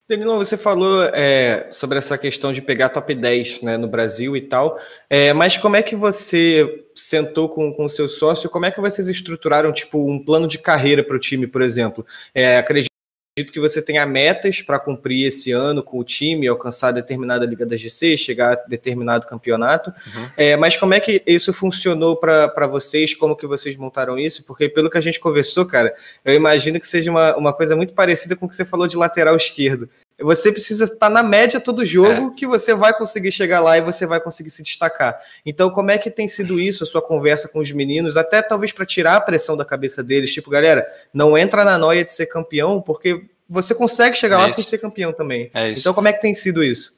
Danilo, você falou é, sobre essa questão de pegar top 10 né, no Brasil e tal, é, mas como é que você sentou com o seu sócio, como é que vocês estruturaram tipo um plano de carreira para o time, por exemplo? É, acredito acredito que você tenha metas para cumprir esse ano com o time, alcançar determinada Liga da GC, chegar a determinado campeonato. Uhum. É, mas como é que isso funcionou para vocês? Como que vocês montaram isso? Porque pelo que a gente conversou, cara, eu imagino que seja uma, uma coisa muito parecida com o que você falou de lateral esquerdo. Você precisa estar na média todo jogo é. que você vai conseguir chegar lá e você vai conseguir se destacar. Então, como é que tem sido isso, a sua conversa com os meninos, até talvez para tirar a pressão da cabeça deles? Tipo, galera, não entra na noia de ser campeão, porque você consegue chegar é lá isso. sem ser campeão também. É então, como é que tem sido isso?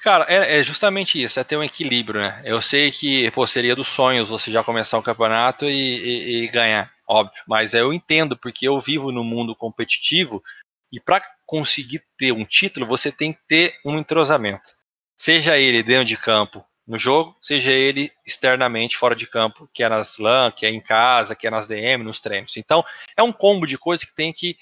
Cara, é, é, justamente isso, é ter um equilíbrio, né? Eu sei que, pô, seria dos sonhos você já começar um campeonato e, e, e ganhar, óbvio, mas eu entendo, porque eu vivo no mundo competitivo e para conseguir ter um título, você tem que ter um entrosamento. Seja ele dentro de campo no jogo, seja ele externamente fora de campo, que é nas LAN, que é em casa, que é nas DM, nos treinos. Então, é um combo de coisas que tem que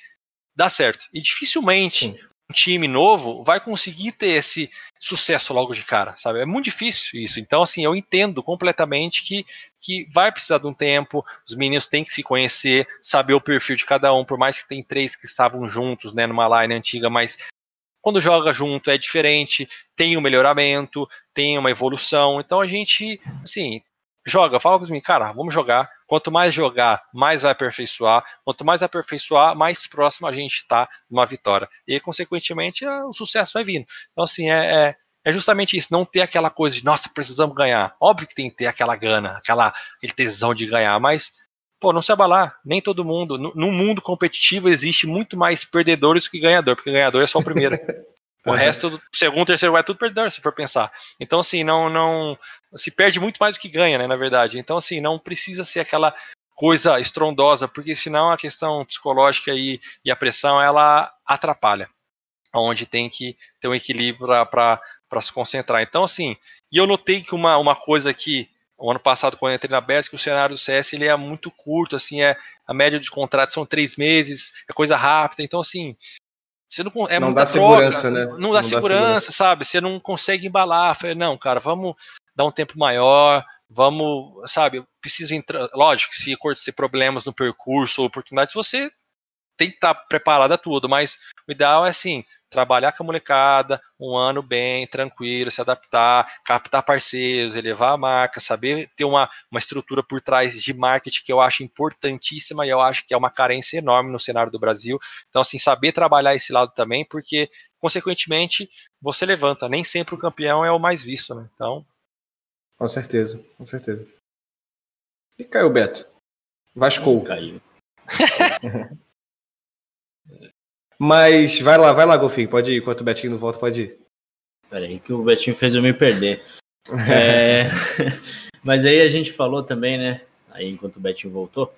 dar certo. E dificilmente Sim um time novo vai conseguir ter esse sucesso logo de cara, sabe? É muito difícil isso. Então, assim, eu entendo completamente que, que vai precisar de um tempo, os meninos têm que se conhecer, saber o perfil de cada um, por mais que tem três que estavam juntos, né, numa line antiga, mas quando joga junto é diferente, tem um melhoramento, tem uma evolução. Então a gente, assim, joga, fala com os meninos, cara, vamos jogar. Quanto mais jogar, mais vai aperfeiçoar. Quanto mais aperfeiçoar, mais próximo a gente está de uma vitória. E, consequentemente, o sucesso vai vindo. Então, assim, é, é, é, justamente isso, não ter aquela coisa de, nossa, precisamos ganhar. Óbvio que tem que ter aquela gana, aquela aquele tesão de ganhar, mas, pô, não se abalar. Nem todo mundo. No, no mundo competitivo existe muito mais perdedores que ganhador, porque ganhador é só o primeiro. O uhum. resto, segundo, terceiro, vai tudo perdedor, se for pensar. Então, assim, não, não. Se perde muito mais do que ganha, né, na verdade. Então, assim, não precisa ser aquela coisa estrondosa, porque senão a questão psicológica e, e a pressão, ela atrapalha. Onde tem que ter um equilíbrio para se concentrar. Então, assim, e eu notei que uma, uma coisa que o ano passado, quando eu entrei na BES, que o cenário do CS ele é muito curto, assim, é a média de contrato são três meses, é coisa rápida. Então, assim, você não, é não dá troca, segurança, né? Não, não dá, segurança, dá segurança, sabe? Você não consegue embalar. Falei, não, cara, vamos dar um tempo maior, vamos, sabe? Preciso entrar. Lógico, se acontecer problemas no percurso ou oportunidades, você tem que estar preparado a tudo, mas o ideal é assim, trabalhar com a molecada, um ano bem, tranquilo, se adaptar, captar parceiros, elevar a marca, saber ter uma, uma estrutura por trás de marketing que eu acho importantíssima e eu acho que é uma carência enorme no cenário do Brasil. Então, assim, saber trabalhar esse lado também, porque, consequentemente, você levanta. Nem sempre o campeão é o mais visto, né? Então. Com certeza, com certeza. E caiu, Beto? Vascou. Caiu. Mas vai lá, vai lá, Golfinho, pode ir. Enquanto o Betinho não volta, pode ir. Peraí, que o Betinho fez eu me perder. é... Mas aí a gente falou também, né? Aí enquanto o Betinho voltou,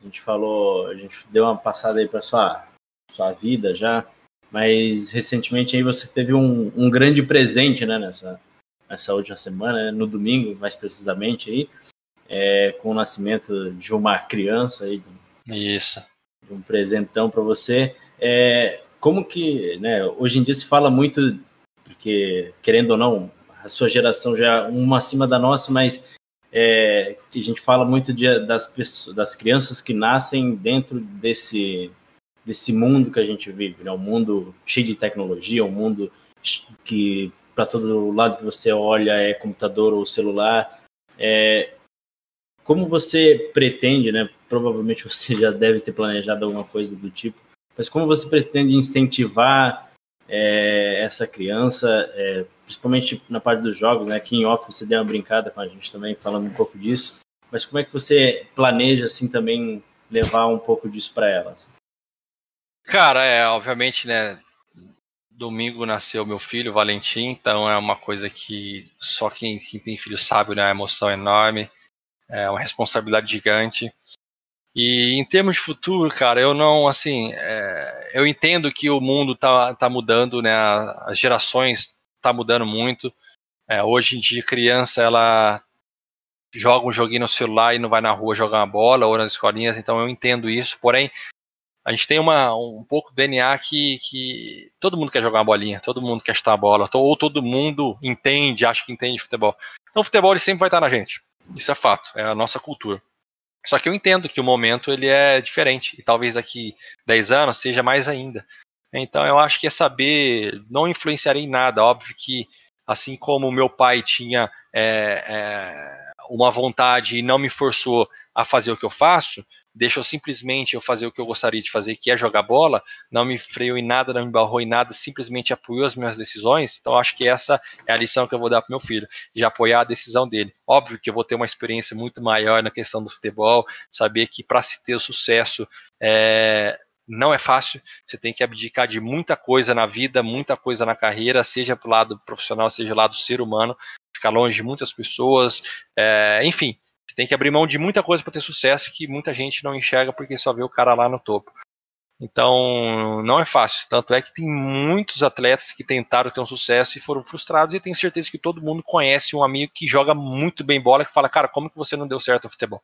a gente falou, a gente deu uma passada aí para sua sua vida já, mas recentemente aí você teve um, um grande presente, né? Nessa nessa última semana, né, no domingo, mais precisamente aí, é, com o nascimento de uma criança aí. Isso. Um presentão para você. É, como que, né, hoje em dia se fala muito, porque querendo ou não, a sua geração já é uma acima da nossa, mas é, a gente fala muito de, das, pessoas, das crianças que nascem dentro desse, desse mundo que a gente vive, né? um mundo cheio de tecnologia, um mundo que para todo lado que você olha é computador ou celular. É, como você pretende, né? Provavelmente você já deve ter planejado alguma coisa do tipo, mas como você pretende incentivar é, essa criança, é, principalmente na parte dos jogos, né? Aqui em off você deu uma brincada com a gente também, falando um pouco disso. Mas como é que você planeja, assim, também levar um pouco disso para ela? Cara, é, obviamente, né? Domingo nasceu meu filho, Valentim, então é uma coisa que só quem, quem tem filho sabe, né? A emoção é enorme, é uma responsabilidade gigante. E em termos de futuro, cara, eu não, assim, é, eu entendo que o mundo tá, tá mudando, né? As gerações tá mudando muito. É, hoje em dia, criança, ela joga um joguinho no celular e não vai na rua jogar uma bola ou nas escolinhas, então eu entendo isso, porém a gente tem uma, um pouco de DNA que, que todo mundo quer jogar uma bolinha, todo mundo quer estar a bola, ou todo mundo entende, acha que entende futebol. Então o futebol ele sempre vai estar na gente. Isso é fato, é a nossa cultura. Só que eu entendo que o momento ele é diferente e talvez daqui 10 anos seja mais ainda. Então eu acho que é saber, não influenciarei em nada. Óbvio que assim como meu pai tinha é, é, uma vontade e não me forçou a fazer o que eu faço, deixou simplesmente eu fazer o que eu gostaria de fazer, que é jogar bola, não me freou em nada, não me barrou em nada, simplesmente apoiou as minhas decisões. Então acho que essa é a lição que eu vou dar para meu filho, de apoiar a decisão dele. Óbvio que eu vou ter uma experiência muito maior na questão do futebol, saber que para se ter o sucesso é, não é fácil, você tem que abdicar de muita coisa na vida, muita coisa na carreira, seja para o lado profissional, seja do lado ser humano, ficar longe de muitas pessoas, é, enfim, tem que abrir mão de muita coisa para ter sucesso que muita gente não enxerga porque só vê o cara lá no topo. Então, não é fácil. Tanto é que tem muitos atletas que tentaram ter um sucesso e foram frustrados, e tenho certeza que todo mundo conhece um amigo que joga muito bem bola que fala, cara, como que você não deu certo no futebol?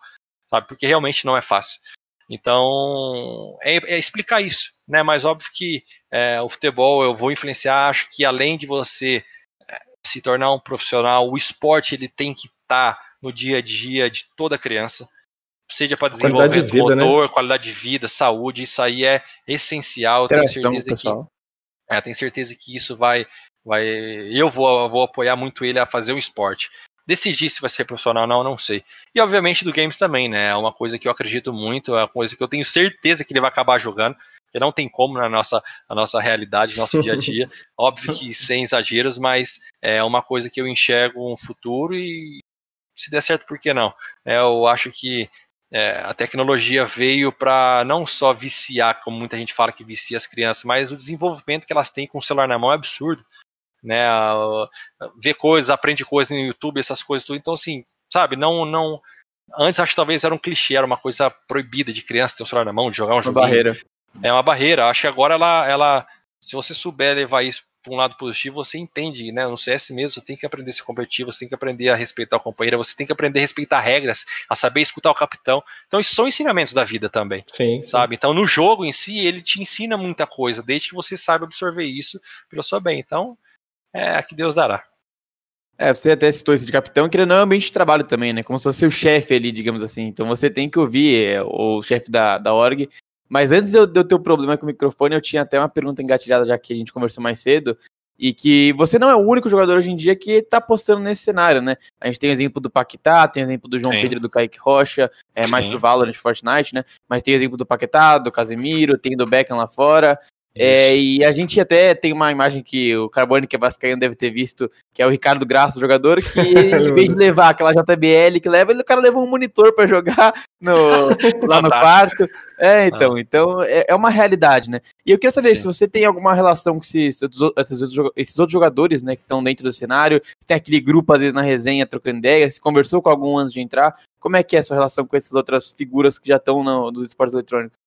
Sabe? Porque realmente não é fácil. Então, é, é explicar isso, né? Mas óbvio que é, o futebol eu vou influenciar, acho que além de você é, se tornar um profissional, o esporte ele tem que estar tá no dia a dia de toda criança, seja para desenvolver qualidade de vida, né? motor, né? qualidade de vida, saúde, isso aí é essencial. Tenho certeza que, é, tenho certeza que isso vai, vai, eu vou, vou apoiar muito ele a fazer um esporte. Decidir se vai ser profissional ou não, não sei. E obviamente do games também, né? É uma coisa que eu acredito muito, é uma coisa que eu tenho certeza que ele vai acabar jogando, que não tem como na nossa, na nossa realidade, nosso dia a dia. Óbvio que sem exageros, mas é uma coisa que eu enxergo um futuro e se der certo, por que não? É, eu acho que é, a tecnologia veio para não só viciar, como muita gente fala que vicia as crianças, mas o desenvolvimento que elas têm com o celular na mão é absurdo. Né? Ver coisas, aprende coisas no YouTube, essas coisas tudo. Então, assim, sabe, não. não Antes acho que talvez era um clichê, era uma coisa proibida de criança ter o celular na mão, de jogar um jogo. Uma barreira. É uma barreira. Acho que agora ela, ela, se você souber levar isso para um lado positivo, você entende, né? No CS mesmo, você tem que aprender a ser competitivo, você tem que aprender a respeitar o companheiro, você tem que aprender a respeitar regras, a saber escutar o capitão. Então, isso são ensinamentos da vida também. Sim. Sabe? Sim. Então, no jogo em si, ele te ensina muita coisa, desde que você saiba absorver isso pelo seu bem. Então, é que Deus dará. É, você até citou isso de capitão, que ele não é um ambiente de trabalho também, né? Como se fosse o chefe ali, digamos assim. Então você tem que ouvir é, o chefe da, da org mas antes de eu, de eu ter o um problema com o microfone, eu tinha até uma pergunta engatilhada, já que a gente conversou mais cedo, e que você não é o único jogador hoje em dia que está apostando nesse cenário, né? A gente tem exemplo do Paquetá, tem exemplo do João Sim. Pedro do Kaique Rocha, é mais Sim. pro Valorant Fortnite, né? Mas tem exemplo do Paquetá, do Casemiro, tem do Beckham lá fora. É, e a gente até tem uma imagem que o Carbone, que é vascaíno, deve ter visto, que é o Ricardo Graça, o jogador, que em vez de levar aquela JBL que leva, ele, o cara levou um monitor para jogar no, lá no quarto. É, então, ah. então é, é, uma realidade, né? E eu queria saber Sim. se você tem alguma relação com esses, esses, esses outros jogadores, né, que estão dentro do cenário, se tem aquele grupo, às vezes, na resenha, trocando ideias, se conversou com algum antes de entrar, como é que é a sua relação com essas outras figuras que já estão no, nos esportes eletrônicos?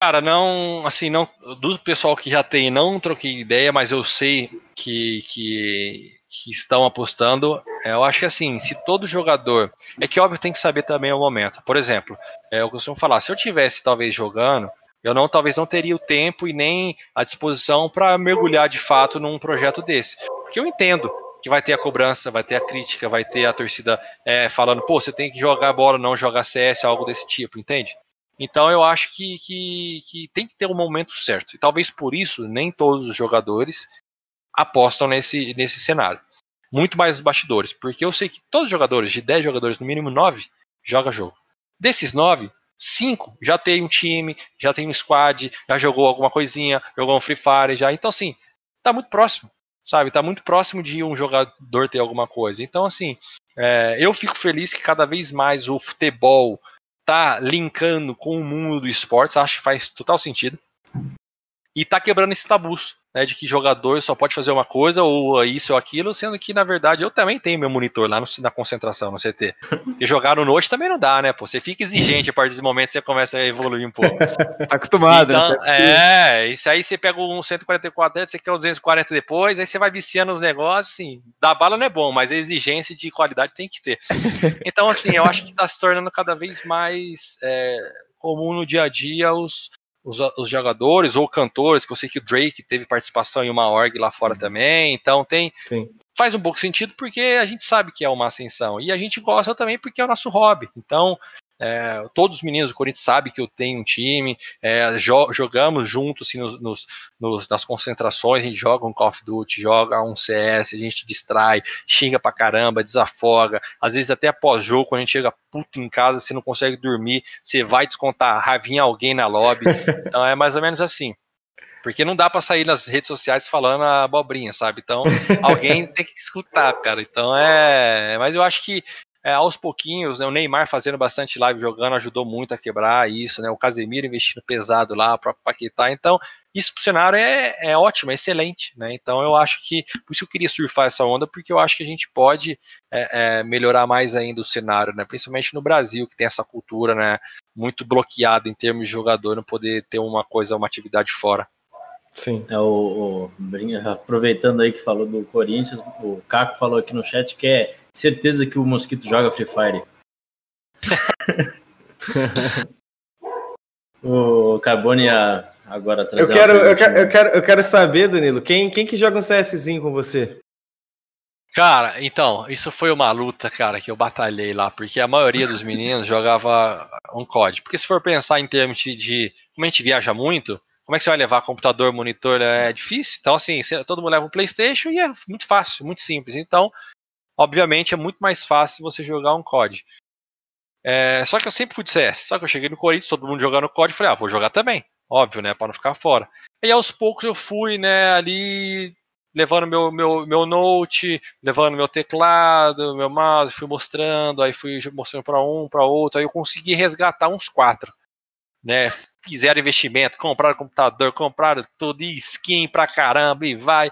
Cara, não, assim, não, do pessoal que já tem, não troquei ideia, mas eu sei que, que, que estão apostando. É, eu acho que assim, se todo jogador, é que óbvio tem que saber também o momento. Por exemplo, é, eu costumo falar, se eu tivesse talvez jogando, eu não talvez não teria o tempo e nem a disposição para mergulhar de fato num projeto desse. Porque eu entendo que vai ter a cobrança, vai ter a crítica, vai ter a torcida é, falando, pô, você tem que jogar bola, não jogar CS, algo desse tipo, entende? Então eu acho que, que, que tem que ter um momento certo. E talvez por isso nem todos os jogadores apostam nesse, nesse cenário. Muito mais os bastidores. Porque eu sei que todos os jogadores, de 10 jogadores, no mínimo 9, joga jogo. Desses 9, 5 já tem um time, já tem um squad, já jogou alguma coisinha, jogou um Free Fire já. Então, assim, tá muito próximo. Sabe, tá muito próximo de um jogador ter alguma coisa. Então, assim, é, eu fico feliz que cada vez mais o futebol, tá linkando com o mundo do esportes, acho que faz total sentido. E tá quebrando esses tabus, né, de que jogador só pode fazer uma coisa ou isso ou aquilo, sendo que na verdade eu também tenho meu monitor lá no, na concentração no CT. E jogar no noite também não dá, né? Pô, você fica exigente a partir do momento que você começa a evoluir um pouco. Tá acostumado, então, né? É, isso aí você pega um 144 você quer um 240 depois, aí você vai viciando os negócios, assim, da bala não é bom, mas a exigência de qualidade tem que ter. Então, assim, eu acho que tá se tornando cada vez mais é, comum no dia a dia os, os, os, jogadores ou cantores, que eu sei que o Drake teve participação em uma org lá fora também, então tem. Sim. Faz um pouco sentido porque a gente sabe que é uma ascensão. E a gente gosta também porque é o nosso hobby. Então, é, todos os meninos do Corinthians sabem que eu tenho um time, é, jo jogamos juntos assim, nos, nos, nos, nas concentrações, a gente joga um Call of Duty, joga um CS, a gente distrai, xinga pra caramba, desafoga, às vezes até pós-jogo, quando a gente chega puto em casa, você não consegue dormir, você vai descontar em alguém na lobby, então é mais ou menos assim. Porque não dá para sair nas redes sociais falando a abobrinha, sabe? Então, alguém tem que escutar, cara. Então é. Mas eu acho que é, aos pouquinhos, né, o Neymar fazendo bastante live jogando ajudou muito a quebrar isso, né, o Casemiro investindo pesado lá, para Paquetá, então isso pro cenário é, é ótimo, é excelente, né, então eu acho que, por isso eu queria surfar essa onda, porque eu acho que a gente pode é, é, melhorar mais ainda o cenário, né, principalmente no Brasil, que tem essa cultura, né, muito bloqueada em termos de jogador, não poder ter uma coisa, uma atividade fora. Sim. É o, o, aproveitando aí que falou do Corinthians, o Caco falou aqui no chat que é certeza que o Mosquito joga Free Fire. o Carbone agora trazer eu quero, eu quero, eu, quero, eu quero saber, Danilo, quem, quem que joga um CSzinho com você? Cara, então, isso foi uma luta, cara, que eu batalhei lá, porque a maioria dos meninos jogava um COD. Porque se for pensar em termos de, como a gente viaja muito, como é que você vai levar computador, monitor? É difícil. Então, assim, todo mundo leva um PlayStation e é muito fácil, muito simples. Então, obviamente é muito mais fácil você jogar um COD. É, só que eu sempre fui de CS. Só que eu cheguei no Corinthians, todo mundo jogando COD, falei, ah, vou jogar também. Óbvio, né? Para não ficar fora. E aos poucos eu fui, né, ali levando meu, meu, meu note, levando meu teclado, meu mouse, fui mostrando, aí fui mostrando para um, para outro, aí eu consegui resgatar uns quatro, né? Fizeram investimento, compraram computador, compraram tudo, e skin pra caramba, e vai.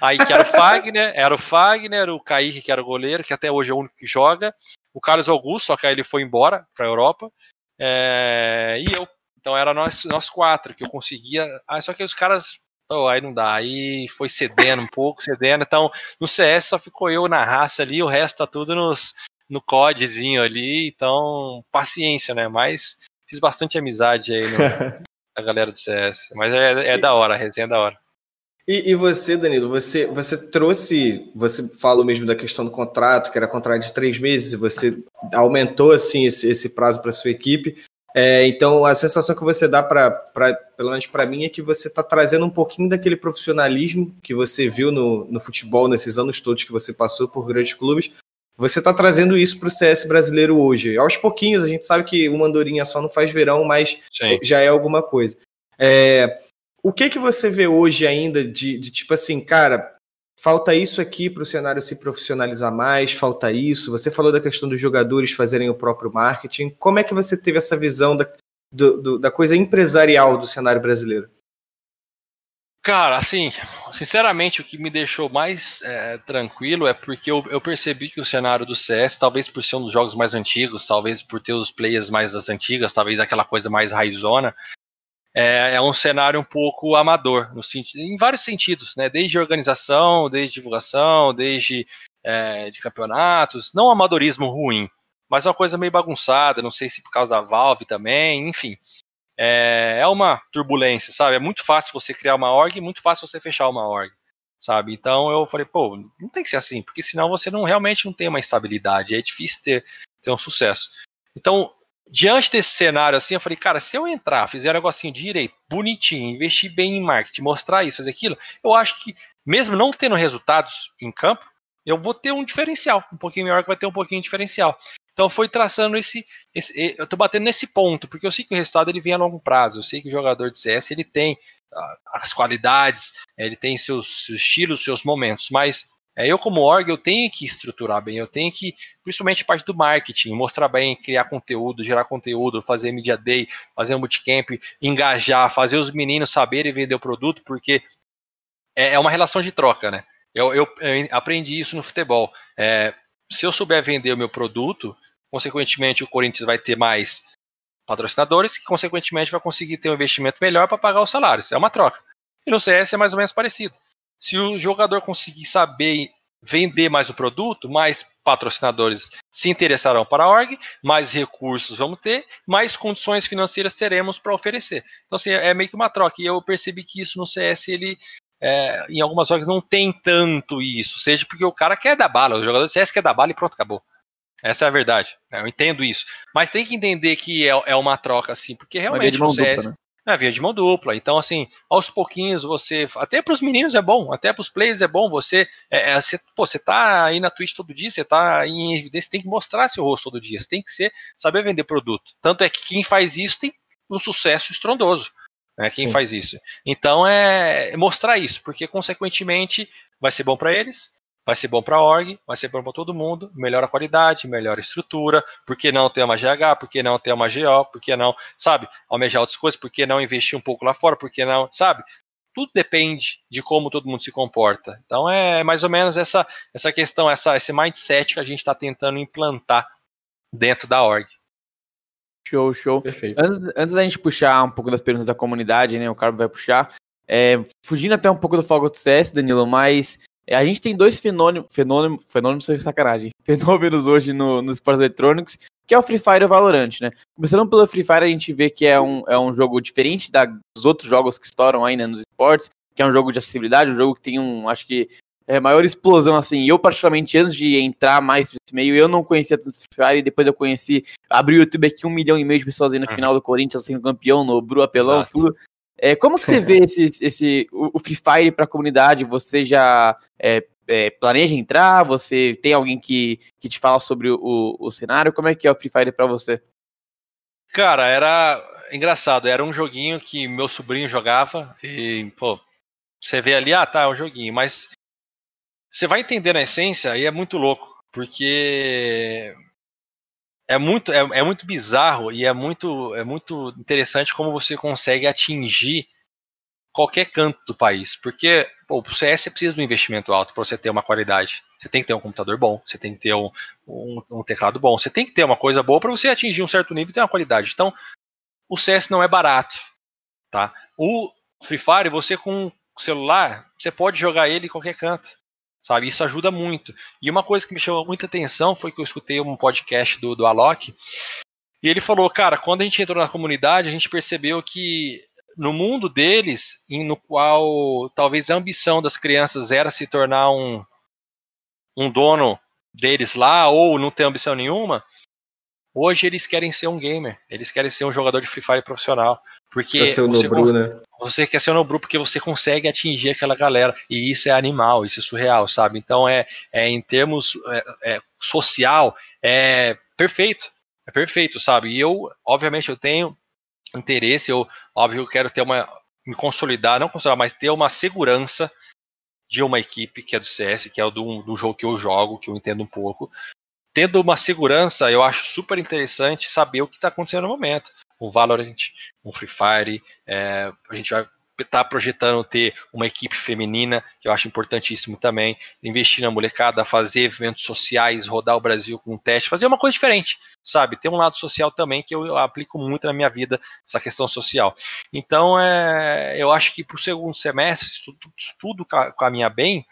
Aí que era o Fagner, era o Fagner, o Kaique, que era o goleiro, que até hoje é o único que joga, o Carlos Augusto, só que aí ele foi embora pra Europa, é, e eu. Então era nós, nós quatro que eu conseguia. Só que os caras Oh, aí não dá, aí foi cedendo um pouco, cedendo. Então, no CS só ficou eu na raça ali, o resto tá tudo nos, no codezinho ali. Então, paciência, né? Mas fiz bastante amizade aí no, a galera do CS. Mas é, é da hora, a resenha é da hora. E, e, você, Danilo, você, você trouxe, você falou mesmo da questão do contrato, que era contrato de três meses, você aumentou assim esse, esse prazo para sua equipe. É, então, a sensação que você dá para, pelo menos para mim, é que você está trazendo um pouquinho daquele profissionalismo que você viu no, no futebol nesses anos todos que você passou por grandes clubes, você está trazendo isso para o CS brasileiro hoje. Aos pouquinhos, a gente sabe que uma andorinha só não faz verão, mas Sim. já é alguma coisa. É, o que que você vê hoje ainda de, de tipo assim, cara, falta isso aqui para o cenário se profissionalizar mais, falta isso. Você falou da questão dos jogadores fazerem o próprio marketing. Como é que você teve essa visão da, do, do, da coisa empresarial do cenário brasileiro? Cara, assim, sinceramente, o que me deixou mais é, tranquilo é porque eu, eu, percebi que o cenário do CS, talvez por ser um dos jogos mais antigos, talvez por ter os players mais das antigas, talvez aquela coisa mais raizona, é, é um cenário um pouco amador, no sentido, em vários sentidos, né? Desde organização, desde divulgação, desde é, de campeonatos, não amadorismo ruim, mas uma coisa meio bagunçada, não sei se por causa da Valve também, enfim é, é uma turbulência, sabe? É muito fácil você criar uma org e muito fácil você fechar uma org, sabe? Então eu falei, pô, não tem que ser assim, porque senão você não realmente não tem uma estabilidade, é difícil ter, ter um sucesso. Então, diante desse cenário assim, eu falei, cara, se eu entrar, fizer um negocinho direito, bonitinho, investir bem em marketing, mostrar isso, fazer aquilo, eu acho que, mesmo não tendo resultados em campo, eu vou ter um diferencial, um pouquinho maior que vai ter um pouquinho de diferencial. Então foi traçando esse, esse, eu tô batendo nesse ponto, porque eu sei que o resultado ele vem a longo prazo. Eu sei que o jogador de CS ele tem as qualidades, ele tem seus, seus estilos, seus momentos, mas É, eu, como org, eu tenho que estruturar bem, eu tenho que, principalmente a parte do marketing, mostrar bem, criar conteúdo, gerar conteúdo, fazer media day, fazer um bootcamp, engajar, fazer os meninos saberem vender o produto, porque é, é uma relação de troca, né? Eu, eu, eu aprendi isso no futebol. É, se eu souber vender o meu produto, consequentemente o Corinthians vai ter mais patrocinadores, que consequentemente vai conseguir ter um investimento melhor para pagar os salários. É uma troca. E no CS é mais ou menos parecido. Se o jogador conseguir saber vender mais o produto, mais patrocinadores se interessarão para a org, mais recursos vamos ter, mais condições financeiras teremos para oferecer. Então, assim, é meio que uma troca. E eu percebi que isso no CS, ele, é, em algumas orgs, não tem tanto isso. Seja porque o cara quer dar bala, o jogador do CS quer dar bala e pronto, acabou. Essa é a verdade. Né? Eu entendo isso. Mas tem que entender que é, é uma troca, assim, porque realmente o CS. Dupla, né? É via de mão dupla. Então, assim, aos pouquinhos você. Até para os meninos é bom, até para os players é bom. Você, é, é, você, pô, você tá aí na Twitch todo dia, você tá em evidência, tem que mostrar seu rosto todo dia. Você tem que ser, saber vender produto. Tanto é que quem faz isso tem um sucesso estrondoso. Né, quem Sim. faz isso. Então é mostrar isso, porque consequentemente vai ser bom para eles, vai ser bom para a org, vai ser bom para todo mundo, melhora a qualidade, melhora a estrutura, por que não ter uma GH, por que não ter uma GO, por que não, sabe, almejar outras coisas, por que não investir um pouco lá fora, por que não, sabe? Tudo depende de como todo mundo se comporta. Então é mais ou menos essa, essa questão, essa, esse mindset que a gente está tentando implantar dentro da org. Show, show. Perfeito. Antes, antes da gente puxar um pouco das perguntas da comunidade, né? O Carlos vai puxar. É, fugindo até um pouco do foco do CS, Danilo, mas a gente tem dois fenômenos, fenômenos, fenômenos sacanagem, fenômenos hoje no, nos esportes eletrônicos, que é o Free Fire e o Valorant, né? Começando pelo Free Fire, a gente vê que é um, é um jogo diferente da, dos outros jogos que estouram aí né, nos esportes, que é um jogo de acessibilidade, um jogo que tem um, acho que, é, maior explosão, assim. Eu, particularmente, antes de entrar mais nesse meio, eu não conhecia tanto Free Fire, e depois eu conheci, abri o YouTube aqui, um milhão e meio de pessoas aí na uhum. final do Corinthians, sendo campeão, no Bru Apelão, Exato. tudo. É, como que você vê esse, esse, o, Free Fire para a comunidade? Você já é, é, planeja entrar? Você tem alguém que, que te fala sobre o, o cenário? Como é que é o Free Fire para você? Cara, era engraçado. Era um joguinho que meu sobrinho jogava e, pô, você vê ali, ah, tá, é um joguinho, mas você vai entender a essência e é muito louco, porque é muito, é, é, muito bizarro e é muito, é muito interessante como você consegue atingir qualquer canto do país. Porque pô, o CS precisa de um investimento alto para você ter uma qualidade. Você tem que ter um computador bom, você tem que ter um, um, um teclado bom, você tem que ter uma coisa boa para você atingir um certo nível e ter uma qualidade. Então, o CS não é barato. Tá? O Free Fire, você com celular, você pode jogar ele em qualquer canto sabe? Isso ajuda muito. E uma coisa que me chamou muita atenção foi que eu escutei um podcast do, do Alok, e ele falou, cara, quando a gente entrou na comunidade, a gente percebeu que no mundo deles, no qual talvez a ambição das crianças era se tornar um, um dono deles lá, ou não ter ambição nenhuma, hoje eles querem ser um gamer, eles querem ser um jogador de Free Fire profissional. Porque quer ser o você, Nobru, né? você quer ser o Nobru porque você consegue atingir aquela galera. E isso é animal, isso é surreal, sabe? Então é, é em termos é, é, social, é perfeito. É perfeito, sabe? E eu, obviamente, eu tenho interesse, eu, óbvio, eu quero ter uma. me consolidar, não consolidar, mas ter uma segurança de uma equipe que é do CS, que é do, do jogo que eu jogo, que eu entendo um pouco. Tendo uma segurança, eu acho super interessante saber o que está acontecendo no momento um Valorant, um Free Fire. É, a gente vai estar tá projetando ter uma equipe feminina, que eu acho importantíssimo também, investir na molecada, fazer eventos sociais, rodar o Brasil com um teste, fazer uma coisa diferente, sabe? Tem um lado social também que eu, aplico muito na minha vida, essa questão social. Então, é, eu acho que para o segundo semestre, se tudo, tudo caminhar bem,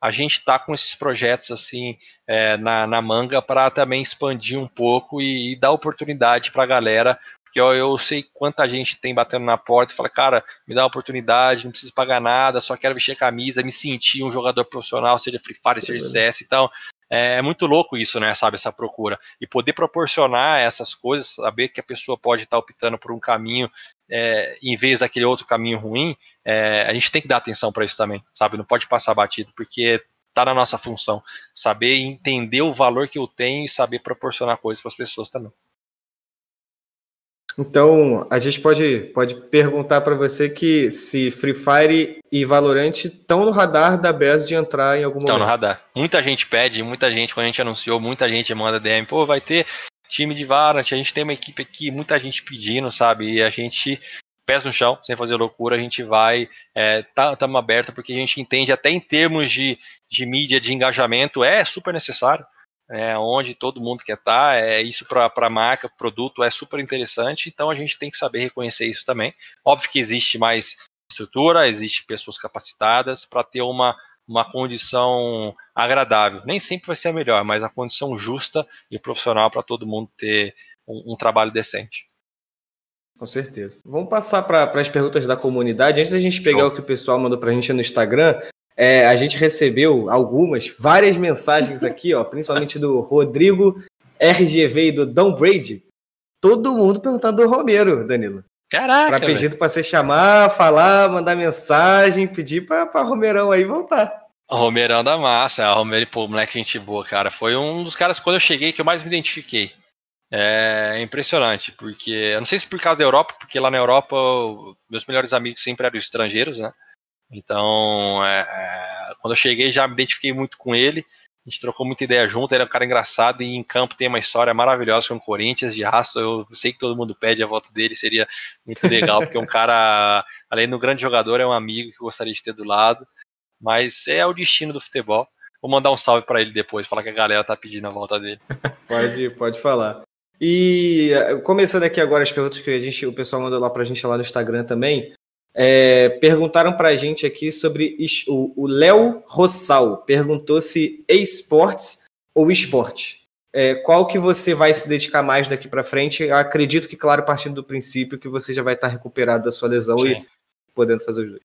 a gente está com esses projetos assim é, na, na, manga para também expandir um pouco e, e dar oportunidade para a galera porque eu, eu sei quanta gente tem batendo na porta e fala, cara, me dá uma oportunidade, não preciso pagar nada, só quero vestir a camisa, me sentir um jogador profissional, seja Free Fire, seja CS, então é, é muito louco isso, né, sabe, essa procura. E poder proporcionar essas coisas, saber que a pessoa pode estar optando por um caminho é, em vez daquele outro caminho ruim, é, a gente tem que dar atenção para isso também, sabe, não pode passar batido, porque tá na nossa função, saber entender o valor que eu tenho e saber proporcionar coisas para as pessoas também. Então, a gente pode, pode perguntar para você que se Free Fire e Valorant estão no radar da Bears de entrar em algum Estão no momento. radar. Muita gente pede, muita gente, quando a gente anunciou, muita gente manda DM, pô, vai ter time de Valorant, a gente tem uma equipe aqui, muita gente pedindo, sabe? E a gente, pés no chão, sem fazer loucura, a gente vai, é, tá, estamos aberto, porque a gente entende, até em termos de, de mídia, de engajamento, é super necessário é, onde todo mundo quer estar, é isso para a marca, produto é super interessante, então a gente tem que saber reconhecer isso também. Óbvio que existe mais estrutura, existe pessoas capacitadas para ter uma, uma condição agradável. Nem sempre vai ser a melhor, mas a condição justa e profissional para todo mundo ter um, um, trabalho decente. Com certeza. Vamos passar para as perguntas da comunidade. Antes da gente pegar Show. o que o pessoal mandou para a gente no Instagram, é, a gente recebeu algumas, várias mensagens aqui, ó, principalmente do Rodrigo RGV e do Dom Brady. Todo mundo perguntando do Romero, Danilo. Caraca! Pra pedindo para você chamar, falar, mandar mensagem, pedir para Romerão aí voltar. O Romerão da massa, a Romero, pô, moleque, gente boa, cara. Foi um dos caras, quando eu cheguei, que eu mais me identifiquei. É impressionante, porque, eu não sei se por causa da Europa, porque lá na Europa, meus melhores amigos sempre eram estrangeiros, né? Então, é, é, quando eu cheguei, já me identifiquei muito com ele. A gente trocou muita ideia junto. Ele é um cara engraçado e em campo tem uma história maravilhosa com o Corinthians de raça. Eu sei que todo mundo pede a volta dele, seria muito legal, porque é um cara, além do grande jogador, é um amigo que gostaria de ter do lado. Mas é o destino do futebol. Vou mandar um salve para ele depois, falar que a galera tá pedindo a volta dele. Pode, pode falar. E começando aqui agora as perguntas que a gente, o pessoal mandou lá pra gente lá no Instagram também. É, perguntaram para a gente aqui sobre o Léo Rossal. Perguntou se esportes ou esporte. É, qual que você vai se dedicar mais daqui para frente? Eu acredito que, claro, partindo do princípio que você já vai estar recuperado da sua lesão Sim. e podendo fazer os dois.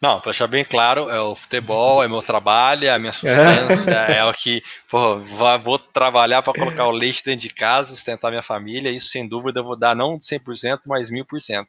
Não, para deixar bem claro, é o futebol, é meu trabalho, é a minha substância, é o que pô, vou trabalhar para colocar o leite dentro de casa, sustentar minha família. Isso, sem dúvida, eu vou dar não 100%, mas 1000%.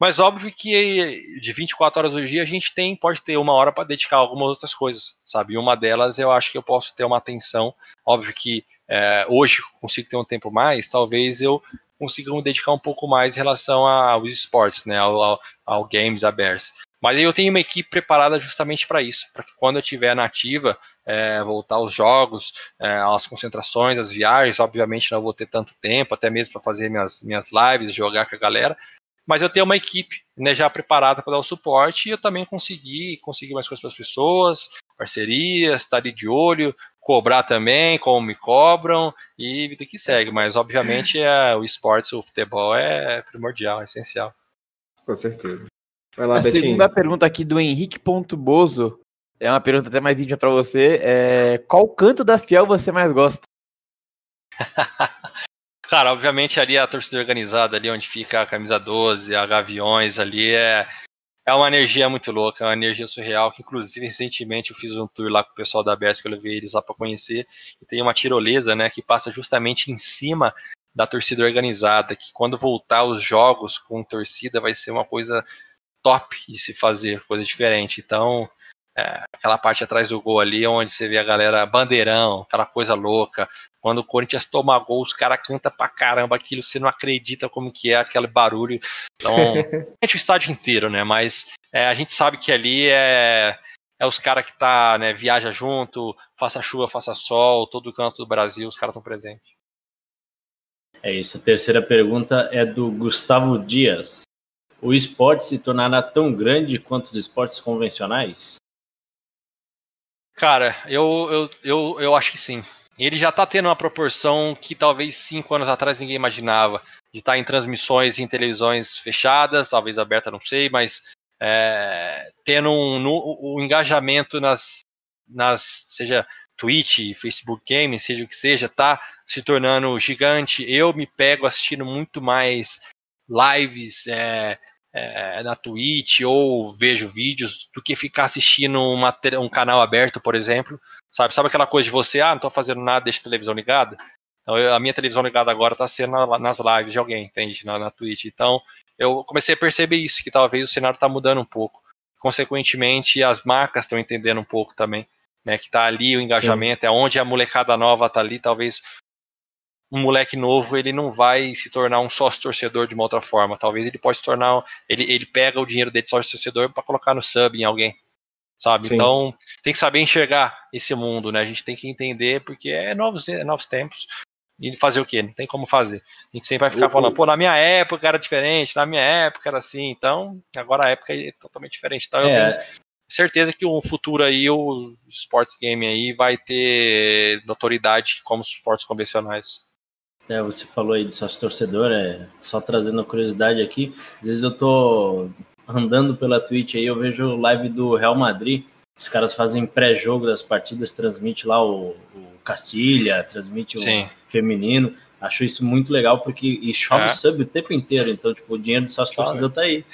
Mas óbvio que de 24 horas do dia a gente tem, pode ter uma hora para dedicar algumas outras coisas, sabe? E uma delas eu acho que eu posso ter uma atenção. Óbvio que é, hoje consigo ter um tempo mais, talvez eu consiga me dedicar um pouco mais em relação aos esportes, né? Ao, ao, ao games, a Bears. Mas eu tenho uma equipe preparada justamente para isso, para que quando eu estiver nativa, é, voltar aos jogos, é, às concentrações, às viagens, obviamente não vou ter tanto tempo, até mesmo para fazer minhas, minhas lives, jogar com a galera, mas eu tenho uma equipe né, já preparada para dar o suporte e eu também consegui conseguir mais coisas para as pessoas, parcerias, estar tá de olho, cobrar também, como me cobram e vida que segue. Mas obviamente é, o esporte, o futebol é primordial, é essencial. Com certeza. Vai lá, a Betinho. segunda pergunta aqui do Henrique Bozo é uma pergunta até mais íntima para você. É, qual canto da Fiel você mais gosta? Cara, obviamente ali a torcida organizada, ali onde fica a camisa 12, a Gaviões, ali é, é uma energia muito louca, é uma energia surreal, que inclusive recentemente eu fiz um tour lá com o pessoal da que eu levei eles lá para conhecer, e tem uma tirolesa, né, que passa justamente em cima da torcida organizada, que quando voltar os jogos com torcida vai ser uma coisa top de se fazer, coisa diferente. Então, é, aquela parte atrás do gol ali, onde você vê a galera bandeirão, aquela coisa louca. Quando o Corinthians toma gol, os caras cantam pra caramba aquilo, você não acredita como que é aquele barulho. Então, a gente o estádio inteiro, né? Mas é, a gente sabe que ali é, é os caras que tá, né, viaja junto, faça chuva, faça sol, todo canto do Brasil, os caras estão presentes. É isso. A terceira pergunta é do Gustavo Dias. O esporte se tornará tão grande quanto os esportes convencionais? Cara, eu, eu, eu, eu acho que sim. Ele já está tendo uma proporção que talvez cinco anos atrás ninguém imaginava. De estar tá em transmissões em televisões fechadas, talvez aberta, não sei, mas é, tendo um, um engajamento nas, nas, seja Twitch, Facebook Gaming, seja o que seja, tá se tornando gigante. Eu me pego assistindo muito mais lives, é, é, na Twitch ou vejo vídeos do que ficar assistindo uma, um canal aberto, por exemplo. Sabe, sabe aquela coisa de você, ah, não tô fazendo nada, deixa a televisão ligada? Então, eu, a minha televisão ligada agora está sendo na, nas lives de alguém, entende? Na, na Twitch. Então, eu comecei a perceber isso, que talvez o cenário está mudando um pouco. Consequentemente, as marcas estão entendendo um pouco também, né? Que está ali o engajamento, Sim. é onde a molecada nova está ali, talvez um moleque novo ele não vai se tornar um sócio torcedor de uma outra forma. Talvez ele pode se tornar. Ele, ele pega o dinheiro dele de sócio torcedor para colocar no sub em alguém. Sabe? Sim. Então tem que saber enxergar esse mundo, né? A gente tem que entender, porque é novos, é novos tempos. E fazer o quê? Não tem como fazer. A gente sempre vai ficar falando, pô, na minha época era diferente, na minha época era assim, então agora a época é totalmente diferente. Então eu tenho É, certeza que o futuro aí, o sports game aí, vai ter notoriedade como os esportes convencionais. É, você falou aí de sócio torcedor, é, só trazendo a curiosidade aqui, às vezes eu tô andando pela Twitch aí, eu vejo live do Real Madrid, os caras fazem pré-jogo das partidas, transmite lá o, o Castilha, transmite o Sim. feminino, acho isso muito legal, porque e chove É. sub o tempo inteiro, então, tipo, o dinheiro do sócio torcedor tá aí.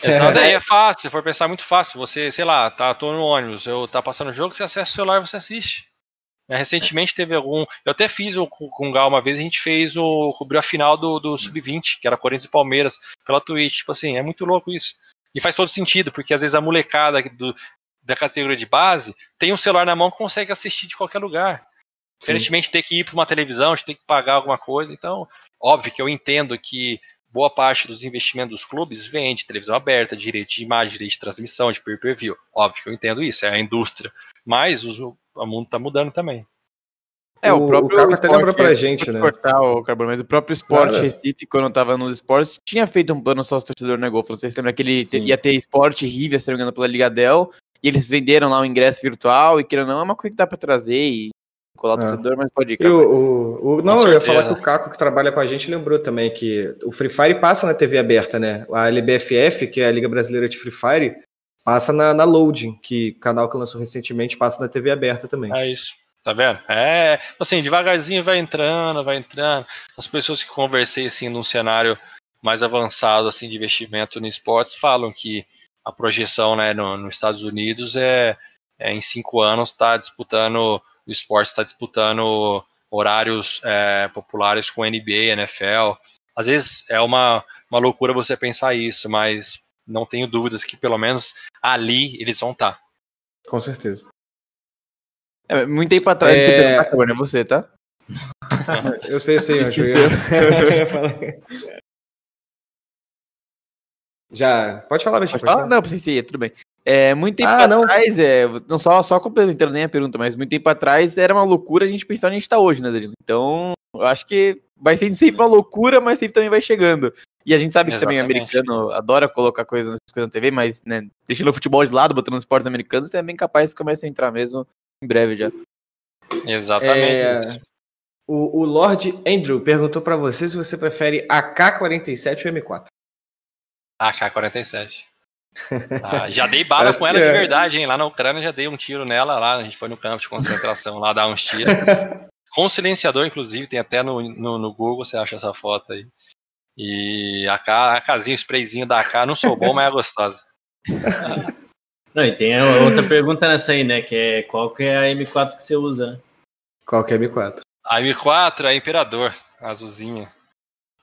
Essa daí é fácil, se for pensar, é muito fácil. Você, sei lá, tá, tô no ônibus, eu tá passando o jogo, você acessa o celular e você assiste. É, Recentemente teve algum. Eu até fiz o, com o Gal uma vez, a gente fez o. cobriu a final do, do Sub-20, que era Corinthians e Palmeiras, pela Twitch. Tipo assim, é muito louco isso. E faz todo sentido, porque às vezes a molecada do, da categoria de base tem um celular na mão e consegue assistir de qualquer lugar. Diferentemente de ter que ir para uma televisão, ter que pagar alguma coisa. Então, óbvio que eu entendo que boa parte dos investimentos dos clubes vem de televisão aberta, direito de imagem, direito de transmissão, de pay-per-view. Óbvio que eu entendo isso, é a indústria. Mas os- o mundo está mudando também. É, o, O- próprio o Caco até esporte, lembrou pra é, gente, né? cortar, Carbono, mas o próprio esporte Nada. Recife, quando eu tava nos esportes, tinha feito um plano sócio torcedor no Golfo. Vocês lembram que ele Sim. ia ter esporte River, se não me engano, pela Liga Del, e eles venderam lá o ingresso virtual, e querendo ou não, é uma coisa que dá pra trazer e colar o É. mas pode ir, E cara. o, o- o- não, eu ia falar que o Caco que trabalha com a gente lembrou também que o Free Fire passa na TV aberta, né? A LBFF, que é a Liga Brasileira de Free Fire, passa na, na Loading, que canal que lançou recentemente passa na TV aberta também. É isso. Tá vendo? É, assim, devagarzinho vai entrando, vai entrando. As pessoas que conversei, assim, num cenário mais avançado, assim, de investimento no esportes, falam que a projeção, né, no, nos Estados Unidos é, é em cinco anos está disputando, o esporte está disputando horários é, populares com NBA, NFL. Às vezes é uma, uma loucura você pensar isso, mas não tenho dúvidas que pelo menos ali eles vão estar. Com certeza. É, muito tempo atrás, É. você perguntar, Carbono, é você, tá? Eu sei, eu sei. Eu ia- eu ia falar. Já, pode falar, Betinho, Pode falar? Não, sim, sim, tudo bem. É, muito tempo Ah, não. atrás, é, não só, só complementando nem a pergunta, mas muito tempo atrás era uma loucura a gente pensar onde a gente tá hoje, né, Danilo? Então, eu acho que vai sendo sempre uma loucura, mas sempre também vai chegando. E a gente sabe que também Exatamente. americano adora colocar coisas coisas na TV, mas, né, deixando o futebol de lado, botando os esportes americanos, é bem capaz que comece a entrar mesmo em breve já. Exatamente. É, o, o Lord Andrew perguntou pra você se você prefere AK-47 ou M4. AK-47. Ah, já dei bala com ela de é. verdade, hein? Lá na Ucrânia já dei um tiro nela lá, a gente foi no campo de concentração lá dar uns tiros. Com silenciador, inclusive, tem até no, no, no Google, você acha essa foto aí. E a, a casinha, o sprayzinho da AK, não sou bom, mas é gostosa. Não, e tem a outra pergunta nessa aí, né, que é qual que é a M4 que você usa, né? Qual que é M4? A M4 é Imperador, azulzinha.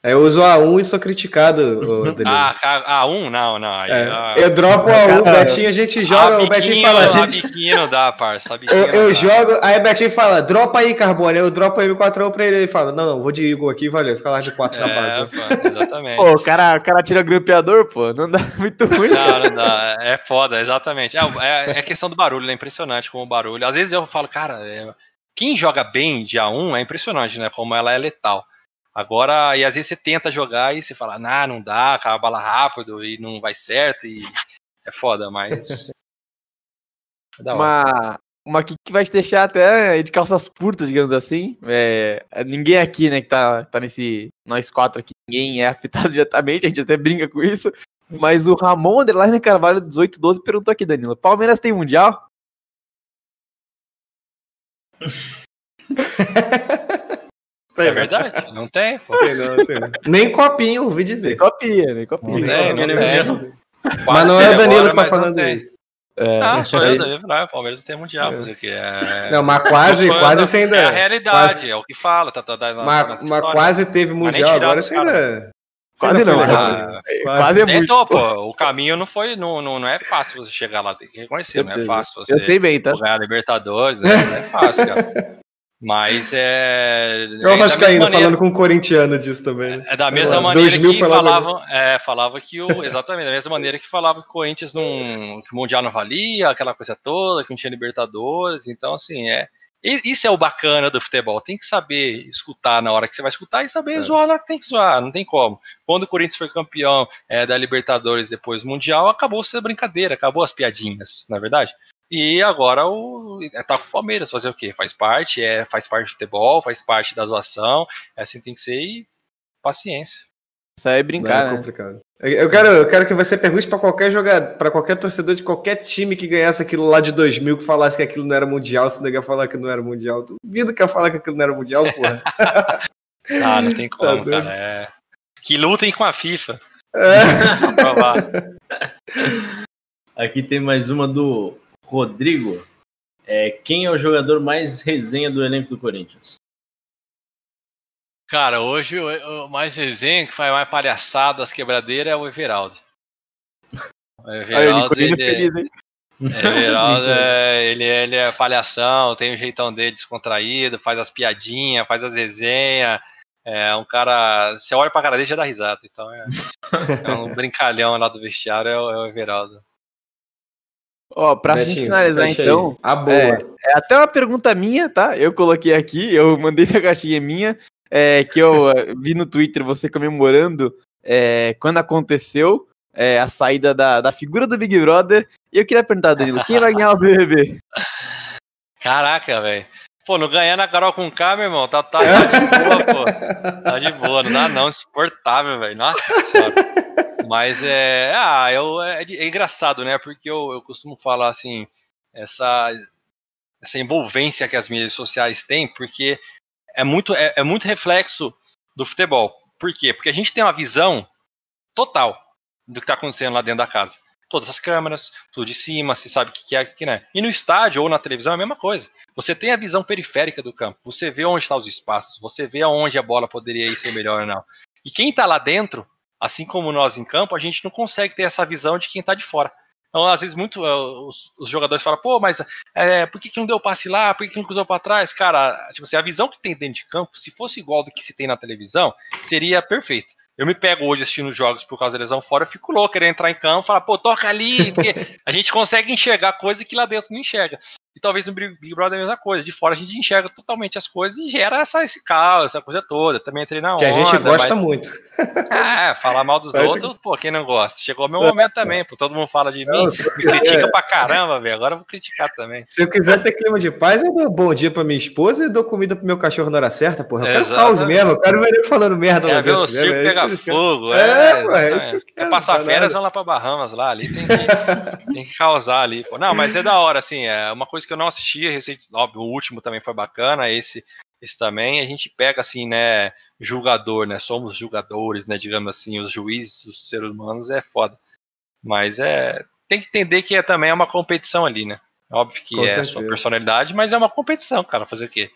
Eu uso A1 e sou criticado. Ah, a, A1? Não, não. É, ah, eu dropo o A1, o Betinho, a gente joga, a o Betinho biquinho, fala, a a gente, biquinho não dá, parça. a biquinho eu, eu dá. jogo, aí o Betinho fala, dropa aí, Carbone, eu dropo a M4 pra ele, ele fala, não, não, vou de Eagle aqui, valeu, fica lá de 4 na É, base. pô, exatamente. Pô, o cara, o cara tira grampeador, pô, não dá muito ruim. Não, não dá. É foda, exatamente. É, é, é questão do barulho, é impressionante como o barulho. Às vezes eu falo, cara, é, quem joga bem de A1 é impressionante, né? Como ela é letal. Agora, e às vezes você tenta jogar e você fala, nah, não dá, acaba a bala rápido e não vai certo e é foda, mas. É da hora. uma, uma que, que vai te deixar até de calças curtas, digamos assim. É, ninguém aqui, né, que tá, tá nesse. Nós quatro aqui, ninguém é afetado diretamente, a gente até brinca com isso. Mas o Ramon Underline Carvalho 1812 perguntou aqui, Danilo: Palmeiras tem Mundial? É verdade? Não tem, pô. Tem não, tem não. Nem copinho, ouvi dizer. Copia, né? Copia. Não tem, não tem. Mas não é o Quase Danilo que tá mas não falando tem. isso. É, Ah, sou eu. Não, o Palmeiras não tem mundial, fazer o que é. Não, mas quase, Não eu, quase não. você ainda... É a realidade, é o que fala, tá, tá, tá, Mas, mas quase teve Mas nem mundial, agora você ainda... Quase não, mas- nessa. Quase é muito. Tentou, pô. O caminho não foi. Não, não, não é fácil você chegar lá, tem que reconhecer, não é fácil você Eu sei bem, tá? ganhar a Libertadores, né? não é fácil, cara. Mas é. É o Vascaíno falando com o corintiano disso também. Né? É da mesma É, maneira 2000 que falavam, é, falava que o. Exatamente, da mesma maneira que falava que o Corinthians não. que o Mundial não valia, aquela coisa toda, que não tinha Libertadores. Então, assim, é. Isso é o bacana do futebol. Tem que saber escutar na hora que você vai escutar e saber É. zoar na hora que tem que zoar. Não tem como. Quando o Corinthians foi campeão é, da Libertadores depois do Mundial, acabou essa brincadeira, acabou as piadinhas, na é verdade. E agora o é, tá com o Palmeiras fazer o quê? Faz parte, é, faz parte do futebol, faz parte da zoação, é assim tem que ser e paciência. Isso aí é Não, brincar, é né? complicado. Eu quero, eu quero que você pergunte pra qualquer jogador, para qualquer torcedor de qualquer time que ganhasse aquilo lá de 2000 que falasse que aquilo não era mundial, se negar falar que não era mundial. Duvido que ia falar que aquilo não era mundial, porra. Ah, não tem como, doido. cara. É... Que lutem com a FIFA. É. Aqui tem mais uma do Rodrigo. É, quem é o jogador mais resenha do elenco do Corinthians? Cara, hoje o, mais resenha, que faz mais palhaçadas, quebradeiras, é o Everaldo. O Everaldo, ele, feliz? Everaldo é, ele, ele é palhação, tem o jeitão dele descontraído, faz as piadinhas, faz as resenhas. É um cara. Você olha pra cara dele já dá risada. Então é, é um brincalhão lá do vestiário, é o, é o Everaldo. Ó, pra gente Betinho, finalizar fecha aí. então, A boa. É, é até uma pergunta minha, tá? Eu coloquei aqui, eu mandei na caixinha minha, é, que eu eh, vi no Twitter você comemorando é, quando aconteceu é, a saída da, da figura do Big Brother. E eu queria perguntar, Danilo, quem vai ganhar o BBB? Caraca, velho. Pô, não ganhar na Carol com K, meu irmão, tá, tá, tá de boa, pô. Tá de boa, não dá não, insuportável, velho. Nossa senhora. Mas é. Ah, eu, é, é engraçado, né? Porque eu, eu costumo falar assim, essa, essa envolvência que as mídias sociais têm, porque é muito, é, é muito reflexo do futebol. Por quê? Porque a gente tem uma visão total do que tá acontecendo lá dentro da casa. Todas as câmeras, tudo de cima, você sabe o que é, o que não é. E no estádio ou na televisão é a mesma coisa. Você tem a visão periférica do campo, você vê onde estão os espaços, você vê aonde a bola poderia ir ser melhor ou não. E quem está lá dentro, assim como nós em campo, a gente não consegue ter essa visão de quem está de fora. Então, às vezes, muito eh, os, os jogadores falam, pô, mas eh, por que, que não deu passe lá? Por que, que não cruzou para trás? Cara, tipo assim, a visão que tem dentro de campo, se fosse igual do que se tem na televisão, seria perfeito. Eu me pego hoje assistindo jogos por causa da lesão fora, eu fico louco, querendo entrar em campo, falar, pô, toca ali, porque a gente consegue enxergar coisa que lá dentro não enxerga. E talvez no Big Brother é a mesma coisa. De fora a gente enxerga totalmente as coisas e gera essa, esse caos, essa coisa toda. Também entrei na onda. Que a gente gosta mas- muito. É, falar mal dos outros, pô, quem não gosta? Chegou o meu momento também, pô. Todo mundo fala de mim, me critica pra caramba, velho. Agora eu vou criticar também. Se eu quiser ter clima de paz, eu dou bom dia pra minha esposa e dou comida pro meu cachorro na hora certa, porra. Eu quero Exatamente. caos mesmo, eu quero ver ele falando merda lá Quer ver dentro. circo né? É É, é. é é. que quero, passar não dá férias, lá pra Bahamas, lá, ali tem que, tem que causar ali, pô. Não, mas é da hora, assim, é uma coisa que eu não assisti, o último também foi bacana, esse, esse também, a gente pega, assim, né, julgador, né, somos julgadores, né, digamos assim, os juízes dos seres humanos é foda. Mas é, tem que entender que é, também é uma competição ali, né. Óbvio que Com é a sua certeza. personalidade, mas é uma competição, cara, fazer o quê?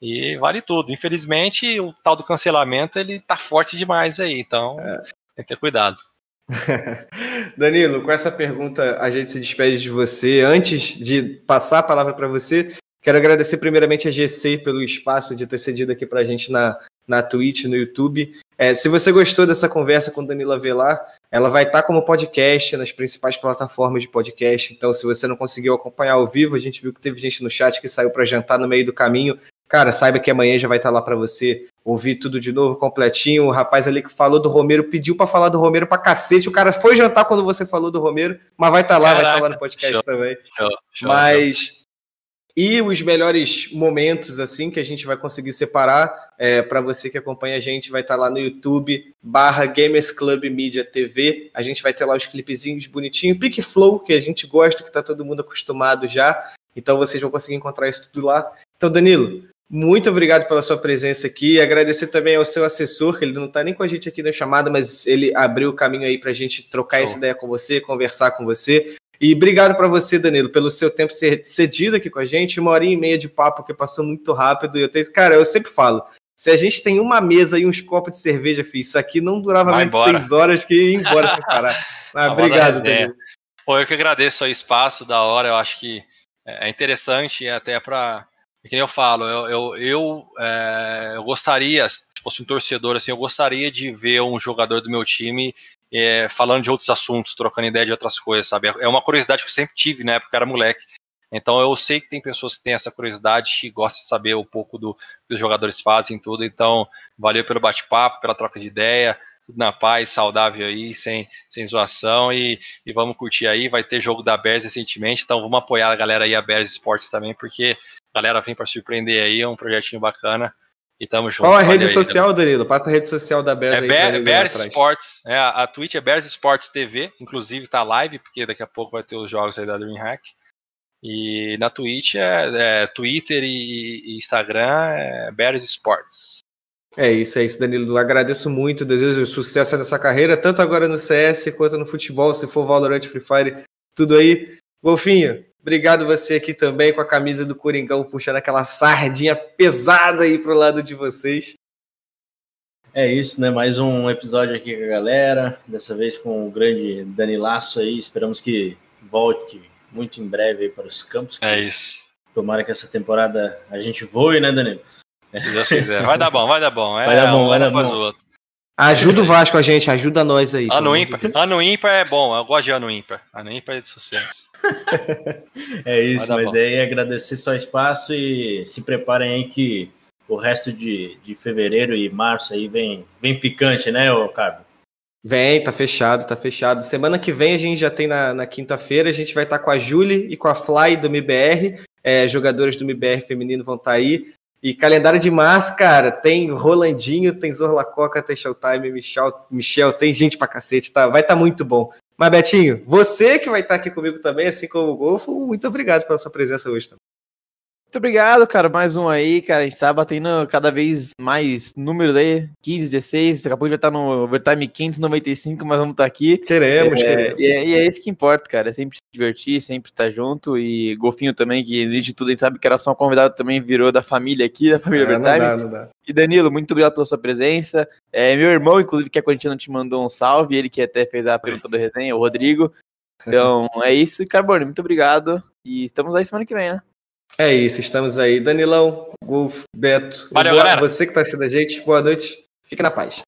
E vale tudo. Infelizmente, o tal do cancelamento, ele tá forte demais aí, então É. tem que ter cuidado. Danilo, com essa pergunta a gente se despede de você. Antes de passar a palavra para você, quero agradecer primeiramente a GC pelo espaço de ter cedido aqui para a gente na, na Twitch, no YouTube. É, se você gostou dessa conversa com Danilo Avelar, ela vai estar como podcast nas principais plataformas de podcast. Então, se você não conseguiu acompanhar ao vivo, a gente viu que teve gente no chat que saiu para jantar no meio do caminho. Cara, saiba que amanhã já vai estar lá para você ouvir tudo de novo, completinho. O rapaz ali que falou do Romero pediu para falar do Romero pra cacete. O cara foi jantar quando você falou do Romero, mas vai estar lá, vai estar Caraca, lá no podcast show. também. Show, show, Mas e os melhores momentos assim que a gente vai conseguir separar é, para você que acompanha a gente vai estar lá no YouTube barra Gamers Club Media TV. A gente vai ter lá os clipezinhos bonitinhos, Pick Flow que a gente gosta, que tá todo mundo acostumado já. Então vocês vão conseguir encontrar isso tudo lá. Então Danilo, muito obrigado pela sua presença aqui. Agradecer também ao seu assessor, que ele não está nem com a gente aqui na chamada, mas ele abriu o caminho aí para a gente trocar Show. essa ideia com você, conversar com você. E obrigado para você, Danilo, pelo seu tempo ser cedido aqui com a gente. Uma hora e meia de papo que passou muito rápido. E eu tenho, cara, eu sempre falo. Se a gente tem uma mesa e uns copos de cerveja, fiz isso aqui não durava Vai menos embora. seis horas que ia embora sem parar. Obrigado. Danilo. Pô, eu que agradeço o espaço da hora, eu acho que é interessante até para que nem eu falo, eu, eu, eu, é, eu gostaria, se fosse um torcedor, assim, eu gostaria de ver um jogador do meu time é, falando de outros assuntos, trocando ideia de outras coisas, sabe? É uma curiosidade que eu sempre tive na época que eu era moleque. Então eu sei que tem pessoas que têm essa curiosidade e gostam de saber um pouco do que os jogadores fazem tudo. Então, valeu pelo bate-papo, pela troca de ideia, tudo na paz, saudável aí, sem, sem zoação e, e vamos curtir aí. Vai ter jogo da Bears recentemente, então vamos apoiar a galera aí, a Bears Sports também, porque galera vem para surpreender aí, é um projetinho bacana. E tamo junto. Qual a rede aí, social, Danilo? Passa a rede social da Bears é aí. Bear, Bears Sports. É, a, a Twitch é Bears Sports TV. Inclusive tá live, porque daqui a pouco vai ter os jogos aí da DreamHack. E na Twitch é, é Twitter e, e, Instagram é Bears Sports. É isso, é isso, Danilo. Agradeço muito, desejo sucesso nessa carreira, tanto agora no CS quanto no futebol, se for Valorant Free Fire, tudo aí. Golfinho, obrigado você aqui também com a camisa do Coringão, puxando aquela sardinha pesada aí pro lado de vocês. É isso, né? Mais um episódio aqui com a galera, dessa vez com o grande Danilaço aí. Esperamos que volte muito em breve para os campos. É isso. Tomara que essa temporada a gente voe, né, Danilo? Se Deus quiser. Vai dar bom, vai dar bom. É, vai dar bom, vai dar bom. Ajuda o Vasco a gente, ajuda nós aí. Ano ímpar. Ano ímpar é bom, eu gosto de ano ímpar. Ano ímpar é de sucesso. é isso, mas bom. aí agradecer só espaço e se preparem aí que o resto de, de fevereiro e março aí vem, vem picante, né, ô Cabo? Vem, tá fechado, tá fechado. Semana que vem a gente já tem na, na quinta-feira, a gente vai estar tá com a Julie e com a Fly do MBR. É, jogadores do MBR feminino vão estar tá aí. E calendário de março, cara, tem Rolandinho, tem Zorla Coca, tem Showtime, Michel, Michel, tem gente pra cacete, tá? Vai estar tá muito bom. Mas, Betinho, você que vai estar tá aqui comigo também, assim como o Golfo, muito obrigado pela sua presença hoje também. Muito obrigado, cara. Mais um aí, cara. A gente tá batendo cada vez mais número aí, 15, 16. Daqui a pouco já tá no overtime 595, mas vamos estar tá aqui. Queremos, é, queremos. E é, e é, isso que importa, cara. É sempre se divertir, sempre estar tá junto. E Golfinho também, que desde de tudo a gente sabe que era só um convidado, também virou da família aqui, da família é, overtime. Não dá, não dá. E Danilo, muito obrigado pela sua presença. É, meu irmão, inclusive, que a Corintiano te mandou um salve, ele que até fez a pergunta do resenha, o Rodrigo. Então, é isso. E Carbone, muito obrigado. E estamos aí semana que vem, né? É isso, estamos aí. Danilão, Golf, Beto, Valeu, galera. você que está assistindo a gente, boa noite. Fique na paz.